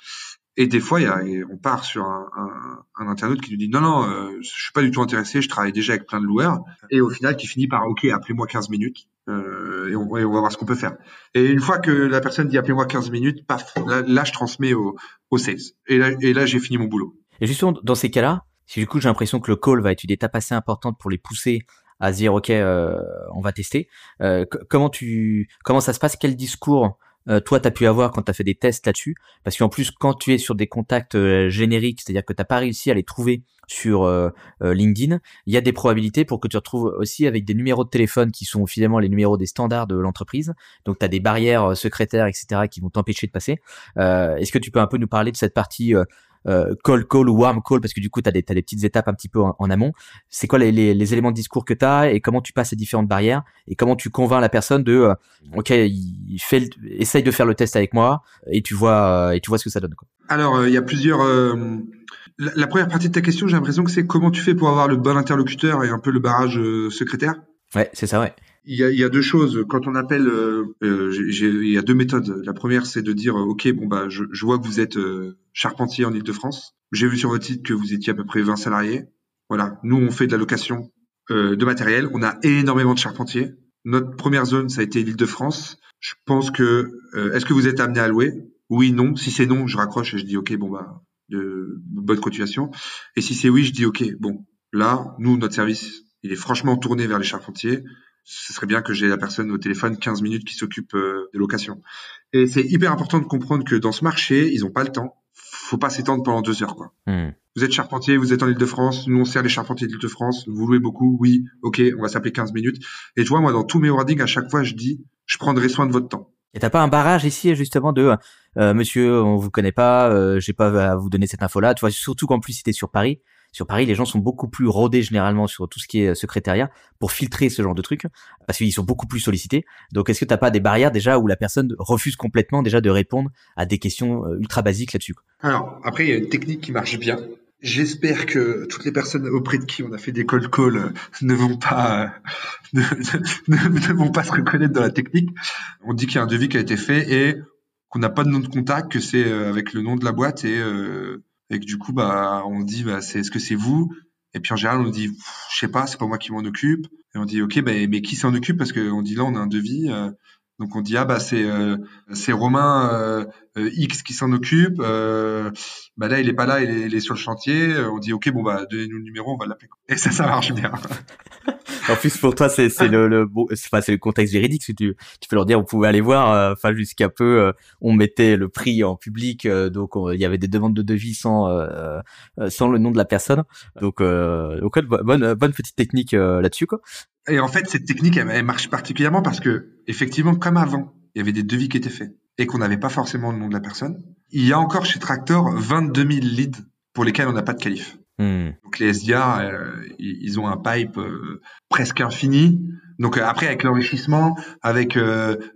Et des fois, y a, on part sur un, un, un, internaute qui nous dit non, non, euh, je suis pas du tout intéressé, je travaille déjà avec plein de loueurs. Et au final, qui finit par OK, appelez-moi 15 minutes euh, et, on, va voir ce qu'on peut faire. Et une fois que la personne dit appelez-moi 15 minutes, paf, là, je transmets au, au sales. Et là, et là j'ai fini mon boulot. Et justement, dans ces cas-là, si du coup j'ai l'impression que le call va être une étape assez importante pour les pousser à se dire ok, euh, on va tester. Euh, comment tu, comment ça se passe? Quel discours euh, toi, tu as pu avoir quand tu as fait des tests là-dessus. Parce qu'en plus, quand tu es sur des contacts euh, génériques, c'est-à-dire que tu pas réussi à les trouver sur euh, LinkedIn, il y a des probabilités pour que tu retrouves aussi avec des numéros de téléphone qui sont finalement les numéros des standards de l'entreprise. Donc, tu as des barrières secrétaires, etc., qui vont t'empêcher de passer. Est-ce que tu peux un peu nous parler de cette partie euh, call call ou warm call parce que du coup tu as des, des petites étapes un petit peu en, amont. C'est quoi les, les, les, éléments de discours que tu as et comment tu passes ces différentes barrières et comment tu convaincs la personne de euh, OK, il fait essaye de faire le test avec moi et tu vois euh, et tu vois ce que ça donne quoi. Alors euh, il y a plusieurs la, la, première partie de ta question, j'ai l'impression que c'est comment tu fais pour avoir le bon interlocuteur et un peu le barrage secrétaire. Ouais, c'est ça, ouais. Il y, a, il y a, deux choses. Quand on appelle, euh, il y a deux méthodes. La première, c'est de dire, ok, bon bah, je, je vois que vous êtes euh, charpentier en Ile-de-France. J'ai vu sur votre site que vous étiez à peu près 20 salariés. Voilà, nous on fait de la location de matériel. On a énormément de charpentiers. Notre première zone, ça a été l'Île-de-France. Je pense que est-ce que vous êtes amené à louer? Oui, non. Si c'est non, je raccroche et je dis ok, bon bah de bonne continuation. Et si c'est oui, je dis ok, bon là, nous notre service, il est franchement tourné vers les charpentiers ce serait bien que j'ai la personne au téléphone 15 minutes qui s'occupe euh, des locations. Et c'est hyper important de comprendre que dans ce marché, ils n'ont pas le temps. Faut pas s'étendre pendant deux heures, quoi. Hmm. Vous êtes charpentier, vous êtes en Ile-de-France, nous on sert les charpentiers d'Ile-de-France, vous louez beaucoup, oui, ok, on va s'appeler 15 minutes. Et tu vois, moi, dans tous mes wordings, à chaque fois, je dis, je prendrai soin de votre temps. Et t'as pas un barrage ici, justement, de euh, monsieur, on vous connaît pas, euh, j'ai pas à vous donner cette info-là. Tu vois, surtout qu'en plus, si t'es sur Paris, sur Paris, les gens sont beaucoup plus rodés généralement sur tout ce qui est euh, secrétariat pour filtrer ce genre de trucs parce qu'ils sont beaucoup plus sollicités. Donc, est-ce que t'as pas des barrières déjà où la personne refuse complètement déjà de répondre à des questions euh, ultra basiques là-dessus Alors, après, il y a une technique qui marche bien. J'espère que toutes les personnes auprès de qui on a fait des call calls euh, ne vont pas ne, vont pas se reconnaître dans la technique. On dit qu'il y a un devis qui a été fait et qu'on n'a pas de nom de contact, que c'est avec le nom de la boîte et et du coup bah on dit bah c'est est-ce que c'est vous? Et puis en général on dit je sais pas c'est pas moi qui m'en occupe. Et on dit ok bah, mais qui s'en occupe? Parce que on dit là on a un devis euh, donc on dit ah bah c'est euh, c'est Romain euh, X qui s'en occupe bah là il est pas là il est, il est, sur le chantier on dit ok bon bah donnez-nous le numéro on va l'appeler. Et ça ça marche bien. En plus pour toi c'est le, le enfin, c'est le contexte véridique si tu tu peux leur dire vous pouvez aller voir euh, enfin jusqu'à peu euh, on mettait le prix en public euh, donc il y avait des demandes de devis sans sans le nom de la personne. Donc donc bonne bonne petite technique là-dessus quoi. Et en fait cette technique elle, marche particulièrement parce que effectivement comme avant il y avait des devis qui étaient faits et qu'on n'avait pas forcément le nom de la personne il y a encore chez Tractor 22 000 leads pour lesquels on n'a pas de qualif Hmm. Donc les SDA, euh, ils ont un pipe euh, presque infini. Donc euh, après avec l'enrichissement, avec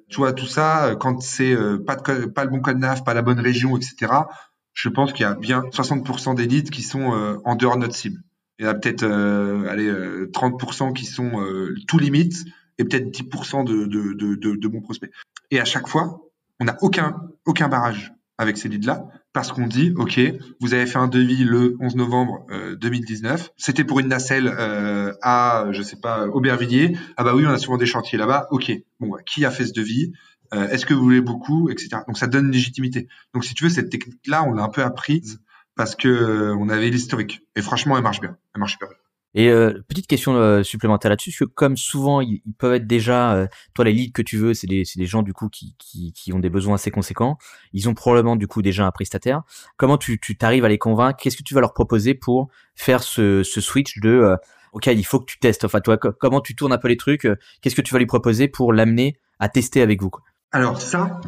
tu vois tout ça, quand c'est pas de, pas le bon code NAF, pas la bonne région, etc. Je pense qu'il y a bien 60% des leads qui sont en dehors de notre cible. Il y a peut-être allez 30% qui sont tout limite et peut-être 10% de, de, de, de bons prospects. Et à chaque fois, on n'a aucun aucun barrage avec ces leads-là parce qu'on dit, OK, vous avez fait un devis le 11 novembre 2019, euh, c'était pour une nacelle euh, à, je sais pas, Aubervilliers. Ah bah oui, on a souvent des chantiers là-bas. OK, bon, bah, qui a fait ce devis? Euh, Est-ce que vous voulez beaucoup, etc. Donc ça donne légitimité. Donc si tu veux, cette technique-là, on l'a un peu apprise parce que on avait l'historique. Et franchement, elle marche bien. Elle marche super bien. Et euh, petite question euh, supplémentaire là-dessus, parce que comme souvent ils, peuvent être déjà, euh, toi les leads que tu veux, c'est des, des gens du coup qui, qui, qui, ont des besoins assez conséquents. Ils ont probablement du coup déjà un prestataire. Comment tu t'arrives à les convaincre? Qu'est-ce que tu vas leur proposer pour faire ce, ce switch de ok il faut que tu testes. Enfin toi comment tu tournes un peu les trucs Qu'est-ce que tu vas lui proposer pour l'amener à tester avec vous quoi? Alors ça,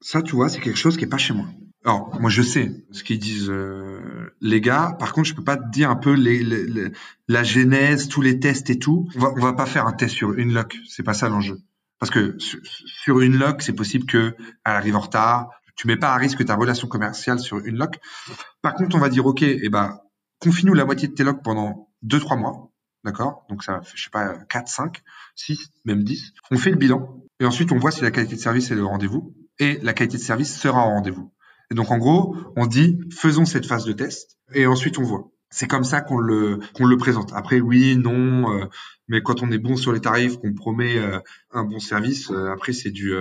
ça tu vois, c'est quelque chose qui est pas chez moi. Alors, moi, je sais ce qu'ils disent euh, les gars. Par contre, je peux pas te dire un peu les, la genèse, tous les tests et tout. On va, va pas faire un test sur une lock. C'est pas ça l'enjeu. Parce que sur une lock, c'est possible que elle arrive en retard. Tu mets pas à risque ta relation commerciale sur une lock. Par contre, on va dire ok, eh ben, confie-nous la moitié de tes locks pendant deux trois mois. D'accord? Donc ça fait, je sais pas, 4, 5, 6, même 10. On fait le bilan et ensuite on voit si la qualité de service est le rendez-vous et la qualité de service sera au rendez-vous. Et donc en gros, on dit faisons cette phase de test et ensuite on voit. C'est comme ça qu'on le qu'on le présente. Après oui, non, euh, mais quand on est bon sur les tarifs, qu'on promet euh, un bon service, euh, après c'est du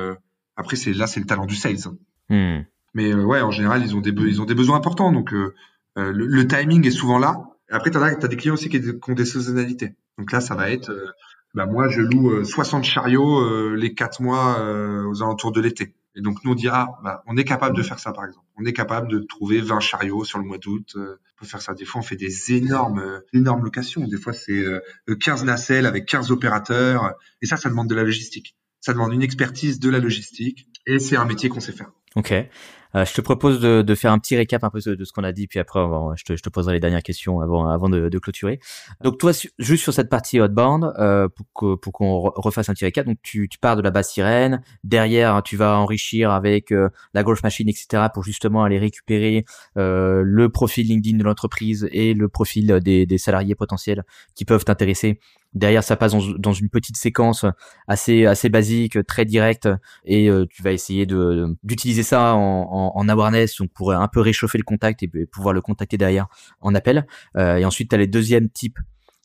après c'est là c'est le talent du sales. Hmm. Mais ouais, en général, ils ont des ils ont des besoins importants donc le, le, timing est souvent là. Après tu as, as, des clients aussi qui, ont des saisonnalités. Donc là ça va être bah moi je loue 60 chariots les 4 mois aux alentours de l'été. Et donc nous on dit ah bah, on est capable de faire ça par exemple. On est capable de trouver 20 chariots sur le mois d'août. Euh, on peut faire ça. Des fois on fait des énormes euh, énormes locations. Des fois c'est 15 euh, nacelles avec 15 opérateurs. Et ça ça demande de la logistique. Ça demande une expertise de la logistique. Et c'est un métier qu'on sait faire. Ok. Euh, je te propose de, faire un petit récap un peu de, ce qu'on a dit, puis après je, te, je, poserai les dernières questions avant, de, clôturer. Donc toi, juste sur cette partie outbound, euh, pour, qu'on refasse un petit récap, donc tu, pars de la base sirène, derrière tu vas enrichir avec euh, la growth machine, etc., pour justement aller récupérer euh, le profil LinkedIn de l'entreprise et le profil des, des salariés potentiels qui peuvent t'intéresser Derrière, ça passe dans, une petite séquence assez assez basique, très directe, et euh, tu vas essayer d'utiliser ça en, en, awareness, donc pour un peu réchauffer le contact et pouvoir le contacter derrière en appel. Euh, et ensuite, tu as les deuxièmes types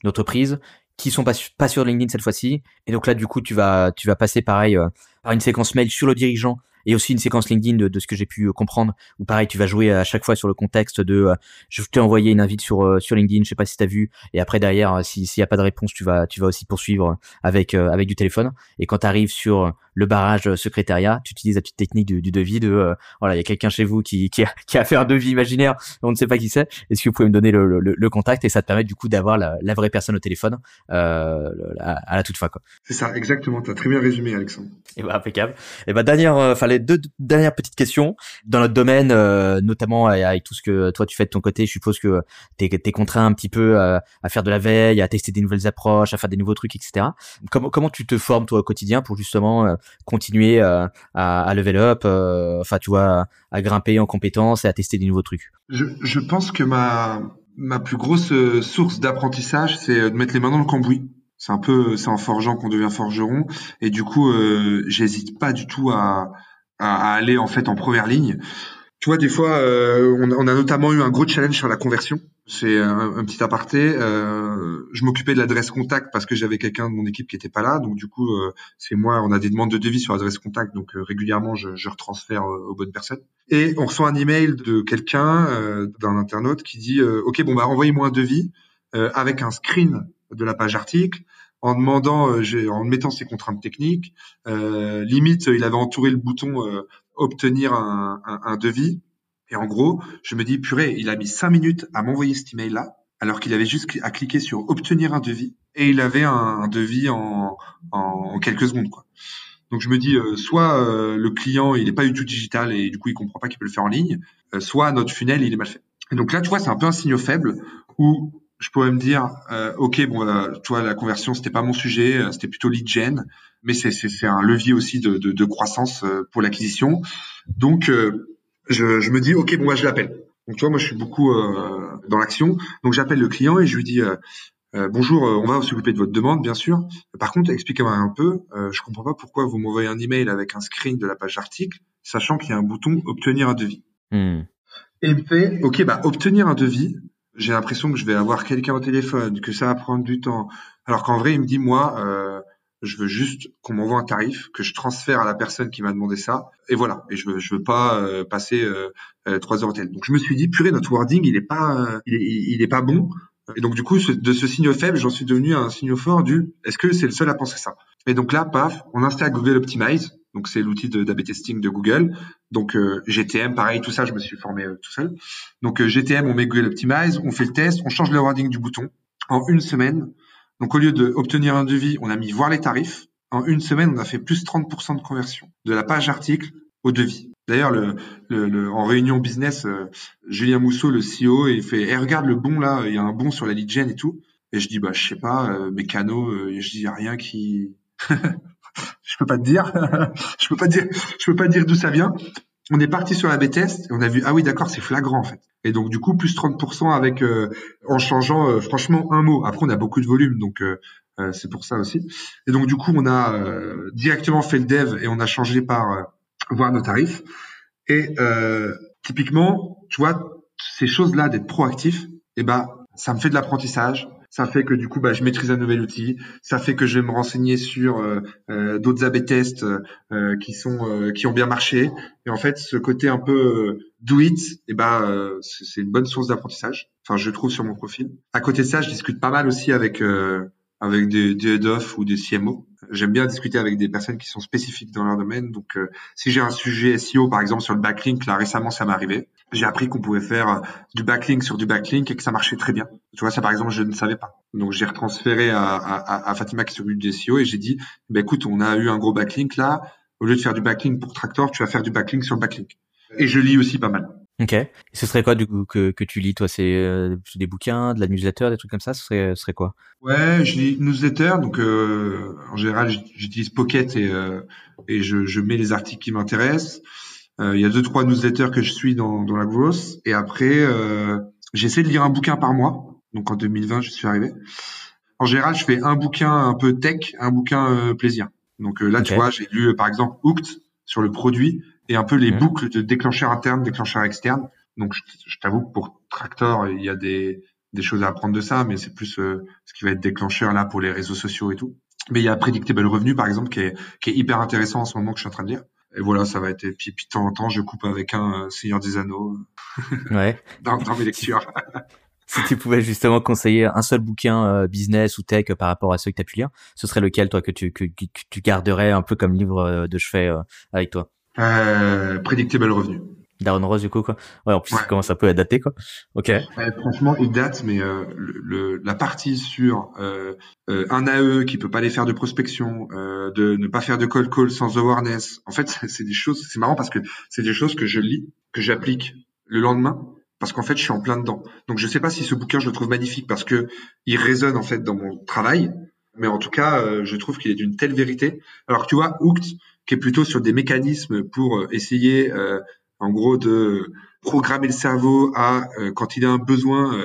d'entreprises qui sont pas, pas sur LinkedIn cette fois-ci. Et donc là, du coup, tu vas, tu vas passer pareil par une séquence mail sur le dirigeant et aussi une séquence LinkedIn de, de ce que j'ai pu euh, comprendre où pareil tu vas jouer à chaque fois sur le contexte de euh, je t'ai envoyé une invite sur euh, sur LinkedIn je sais pas si tu as vu. Et après derrière s'il y a pas de réponse tu vas tu vas aussi poursuivre avec avec du téléphone. Et quand tu arrives sur le barrage secrétariat. Tu utilises la petite technique du, du devis de voilà il y a quelqu'un chez vous qui qui a, qui a fait un devis imaginaire on ne sait pas qui c'est. Est-ce que vous pouvez me donner le, le, le, contact et ça te permet du coup d'avoir la, la, vraie personne au téléphone euh, à, la toute fin quoi. C'est ça exactement. Tu as très bien résumé Alexandre. Et bah impeccable. Et bah dernière enfin les deux dernières petites questions. Dans notre domaine, euh, notamment avec tout ce que toi tu fais de ton côté. Je suppose que tu es, contraint un petit peu à, faire de la veille, à tester des nouvelles approches, à faire des nouveaux trucs, etc. Comment comment tu te formes toi au quotidien pour justement euh, continuer euh, à, à level up, enfin tu vois, à grimper en compétences et à tester des nouveaux trucs. Je, je pense que ma ma plus grosse source d'apprentissage, c'est de mettre les mains dans le cambouis. C'est un peu c'est en forgeant qu'on devient forgeron. Et du coup euh, j'hésite pas du tout à, à, aller en fait en première ligne. Tu vois des fois euh, on, a notamment eu un gros challenge sur la conversion c'est un, un, petit aparté euh, je m'occupais de l'adresse contact parce que j'avais quelqu'un de mon équipe qui était pas là donc du coup euh, c'est moi on a des demandes de devis sur l'adresse contact donc euh, régulièrement je, je retransfère aux bonnes personnes et on reçoit un email de quelqu'un d'un internaute qui dit ok bon bah envoyez-moi un devis avec un screen de la page article en demandant, euh, en mettant ses contraintes techniques. Euh, limite, il avait entouré le bouton euh, obtenir un, un, un, devis. Et en gros, je me dis, purée, il a mis cinq minutes à m'envoyer cet email-là, alors qu'il avait juste à cliquer sur obtenir un devis, et il avait un, devis en, en, quelques secondes. Quoi. Donc je me dis, euh, soit euh, le client, il n'est pas du tout digital et du coup, il comprend pas qu'il peut le faire en ligne, soit notre funnel, il est mal fait. Donc là, tu vois, c'est un peu un signe faible où je pourrais me dire, euh, ok, bon, euh, toi, la conversion, c'était pas mon sujet, euh, c'était plutôt lead gen, mais c'est un levier aussi de, de, de croissance euh, pour l'acquisition. Donc, je, je me dis, ok, bon, moi, je l'appelle. Donc, tu vois, moi, je suis beaucoup dans l'action. Donc, j'appelle le client et je lui dis, bonjour, on va s'occuper de votre demande, bien sûr. Par contre, expliquez-moi un peu. je comprends pas pourquoi vous m'envoyez un email avec un screen de la page d'article, sachant qu'il y a un bouton obtenir un devis. Hmm. Et il me fait, ok, bah obtenir un devis, j'ai l'impression que je vais avoir quelqu'un au téléphone, que ça va prendre du temps. Alors qu'en vrai, il me dit, moi, euh, je veux juste qu'on m'envoie un tarif, que je transfère à la personne qui m'a demandé ça, et voilà. Et je veux, je veux pas euh, passer euh, euh, trois heures au tel. Donc je me suis dit, purée, notre wording, il est pas, il est, il est pas bon. Et donc du coup, de ce signe faible, j'en suis devenu un signe fort du, est-ce que c'est le seul à penser ça? Et donc là, paf, on installe Google Optimize donc c'est l'outil d'AB testing de Google. Donc euh, GTM, pareil, tout ça, je me suis formé euh, tout seul. Donc euh, GTM, on met Google Optimize, on fait le test, on change le wording du bouton en une semaine. Donc au lieu d'obtenir un devis, on a mis voir les tarifs. En une semaine, on a fait plus 30% de conversion de la page article au devis. D'ailleurs, le, le, en réunion business, Julien Mousseau, le CEO, il fait eh, regarde le bon là, il y a un bon sur la lead et tout." Et je dis bah je sais pas, mes canaux, je dis rien qui je peux pas te dire, je peux pas dire, je peux pas dire d'où ça vient. On est parti sur la B-test et on a vu ah oui d'accord c'est flagrant en fait. Et donc du coup plus 30% avec euh, en changeant euh, franchement un mot. Après on a beaucoup de volume donc euh, c'est pour ça aussi. Et donc du coup on a directement fait le dev et on a changé par voir nos tarifs. Et typiquement tu vois ces choses là d'être proactif, eh ben ça me fait de l'apprentissage, ça fait que du coup, bah, je maîtrise un nouvel outil. Ça fait que je vais me renseigner sur euh, euh, d'autres A/B tests euh, qui sont qui ont bien marché. Et en fait, ce côté un peu do it, eh ben, c'est une bonne source d'apprentissage. Enfin, je trouve sur mon profil. À côté de ça, je discute pas mal aussi avec avec des, des ou des CMO. J'aime bien discuter avec des personnes qui sont spécifiques dans leur domaine. Donc, euh, si j'ai un sujet SEO, par exemple, sur le backlink, là, récemment, ça m'est arrivé. J'ai appris qu'on pouvait faire euh, du backlink sur du backlink et que ça marchait très bien. Tu vois, ça, par exemple, je ne savais pas. Donc, j'ai retransféré à, à, à, Fatima qui s'occupe du SEO et j'ai dit, bah, écoute, on a eu un gros backlink là. Au lieu de faire du backlink pour Tractor, tu vas faire du backlink sur le backlink. Et je lis aussi pas mal. Ok. Et ce serait quoi du coup que, que tu lis toi? C'est euh, des bouquins, de la newsletter, des trucs comme ça? Ce serait, ce serait quoi? Ouais, je lis newsletter. Donc euh, en général, j'utilise Pocket et, euh, et je, je mets les articles qui m'intéressent. Il y a deux trois newsletters que je suis dans, dans la growth. Et après, j'essaie de lire un bouquin par mois. Donc en 2020, je suis arrivé. En général, je fais un bouquin un peu tech, un bouquin plaisir. Donc là, tu vois, j'ai lu par exemple Hooked sur le produit et un peu les boucles de déclencheurs internes, déclencheurs externes. Donc, je, je t'avoue que pour Tractor, il y a des, des choses à apprendre de ça, mais c'est plus ce qui va être déclencheur là pour les réseaux sociaux et tout. Mais il y a Predictable Revenu, par exemple, qui est, qui est hyper intéressant en ce moment que je suis en train de lire. Et voilà, ça va être. Et puis, puis de temps en temps, je coupe avec un Seigneur des Anneaux. Ouais. dans, dans mes lectures. si tu pouvais justement conseiller un seul bouquin euh, business ou tech par rapport à ceux que tu as pu lire, ce serait lequel, toi, que tu, que, tu garderais un peu comme livre euh, de chevet euh, avec toi? Euh, Predictable Revenu. Darren Rose du coup quoi. Ouais, en plus ouais. comment ça peut être daté quoi. Ok. franchement, il date, mais euh, le, la partie sur euh, un AE qui peut pas aller faire de prospection, euh, de ne pas faire de call call sans awareness. En fait, c'est des choses. C'est marrant parce que c'est des choses que je lis, que j'applique le lendemain parce qu'en fait, je suis en plein dedans. Donc, je sais pas si ce bouquin, je le trouve magnifique parce que il résonne en fait dans mon travail, mais en tout cas, euh, je trouve qu'il est d'une telle vérité. Alors, tu vois, Hooked, qui est plutôt sur des mécanismes pour euh, essayer, euh, en gros, de programmer le cerveau à quand il a un besoin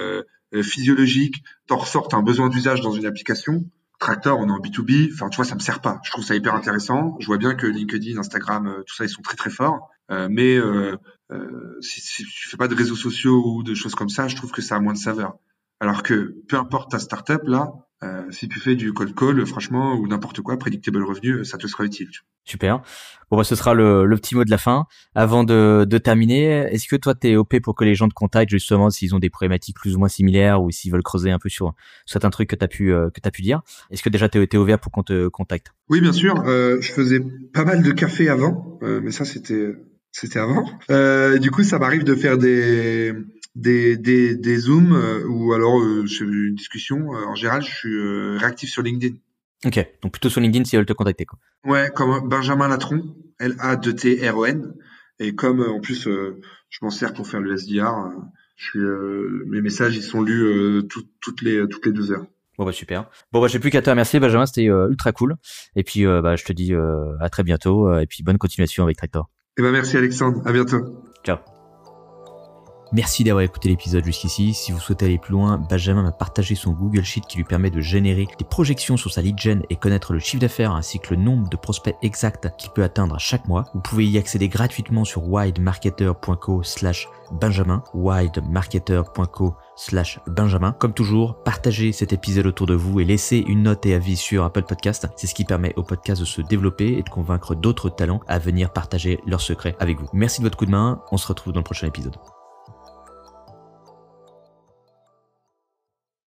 physiologique, t'en ressortes un besoin d'usage dans une application. Tractor, on est en B2B. Enfin, tu vois, ça me sert pas. Je trouve ça hyper intéressant. Je vois bien que LinkedIn, Instagram, tout ça, ils sont très très forts. Euh, mais euh, euh, si, si, tu fais pas de réseaux sociaux ou de choses comme ça, je trouve que ça a moins de saveur. Alors que peu importe ta startup là, euh, si tu fais du cold call, franchement, ou n'importe quoi, predictable revenu, ça te sera utile. Super. Bon, bah, ce sera le, le, petit mot de la fin. Avant de, de terminer, est-ce que toi, tu es OP pour que les gens te contactent justement s'ils ont des problématiques plus ou moins similaires ou s'ils veulent creuser un peu sur certains trucs que tu as pu euh, que tu pu dire? Est-ce que déjà tu es ouvert pour qu'on te contacte? Oui, bien sûr. Euh, je faisais pas mal de café avant, mais ça, c'était c'était avant. Euh, du coup, ça m'arrive de faire des des des, des zooms euh, ou alors euh, une discussion. Euh, en général, je suis euh, réactif sur LinkedIn. Ok, donc plutôt sur LinkedIn si elles veulent te contacter quoi. Ouais, comme Benjamin Latron, L A D T R O N. Et comme en plus je m'en sers pour faire le SDR, je suis mes messages ils sont lus toutes les toutes les deux heures. Bon bah super. Bon bah j'ai plus qu'à te remercier Benjamin, c'était ultra cool. Et puis bah je te dis à très bientôt et puis bonne continuation avec Tractor. Eh ben merci Alexandre, à bientôt. Ciao. Merci d'avoir écouté l'épisode jusqu'ici. Si vous souhaitez aller plus loin, Benjamin m'a partagé son Google Sheet qui lui permet de générer des projections sur sa lead gen et connaître le chiffre d'affaires ainsi que le nombre de prospects exacts qu'il peut atteindre chaque mois. Vous pouvez y accéder gratuitement sur widemarketer.co slash benjamin, widemarketer.co slash benjamin. Comme toujours, partagez cet épisode autour de vous et laissez une note et avis sur Apple Podcast. C'est ce qui permet au podcast de se développer et de convaincre d'autres talents à venir partager leurs secrets avec vous. Merci de votre coup de main. On se retrouve dans le prochain épisode.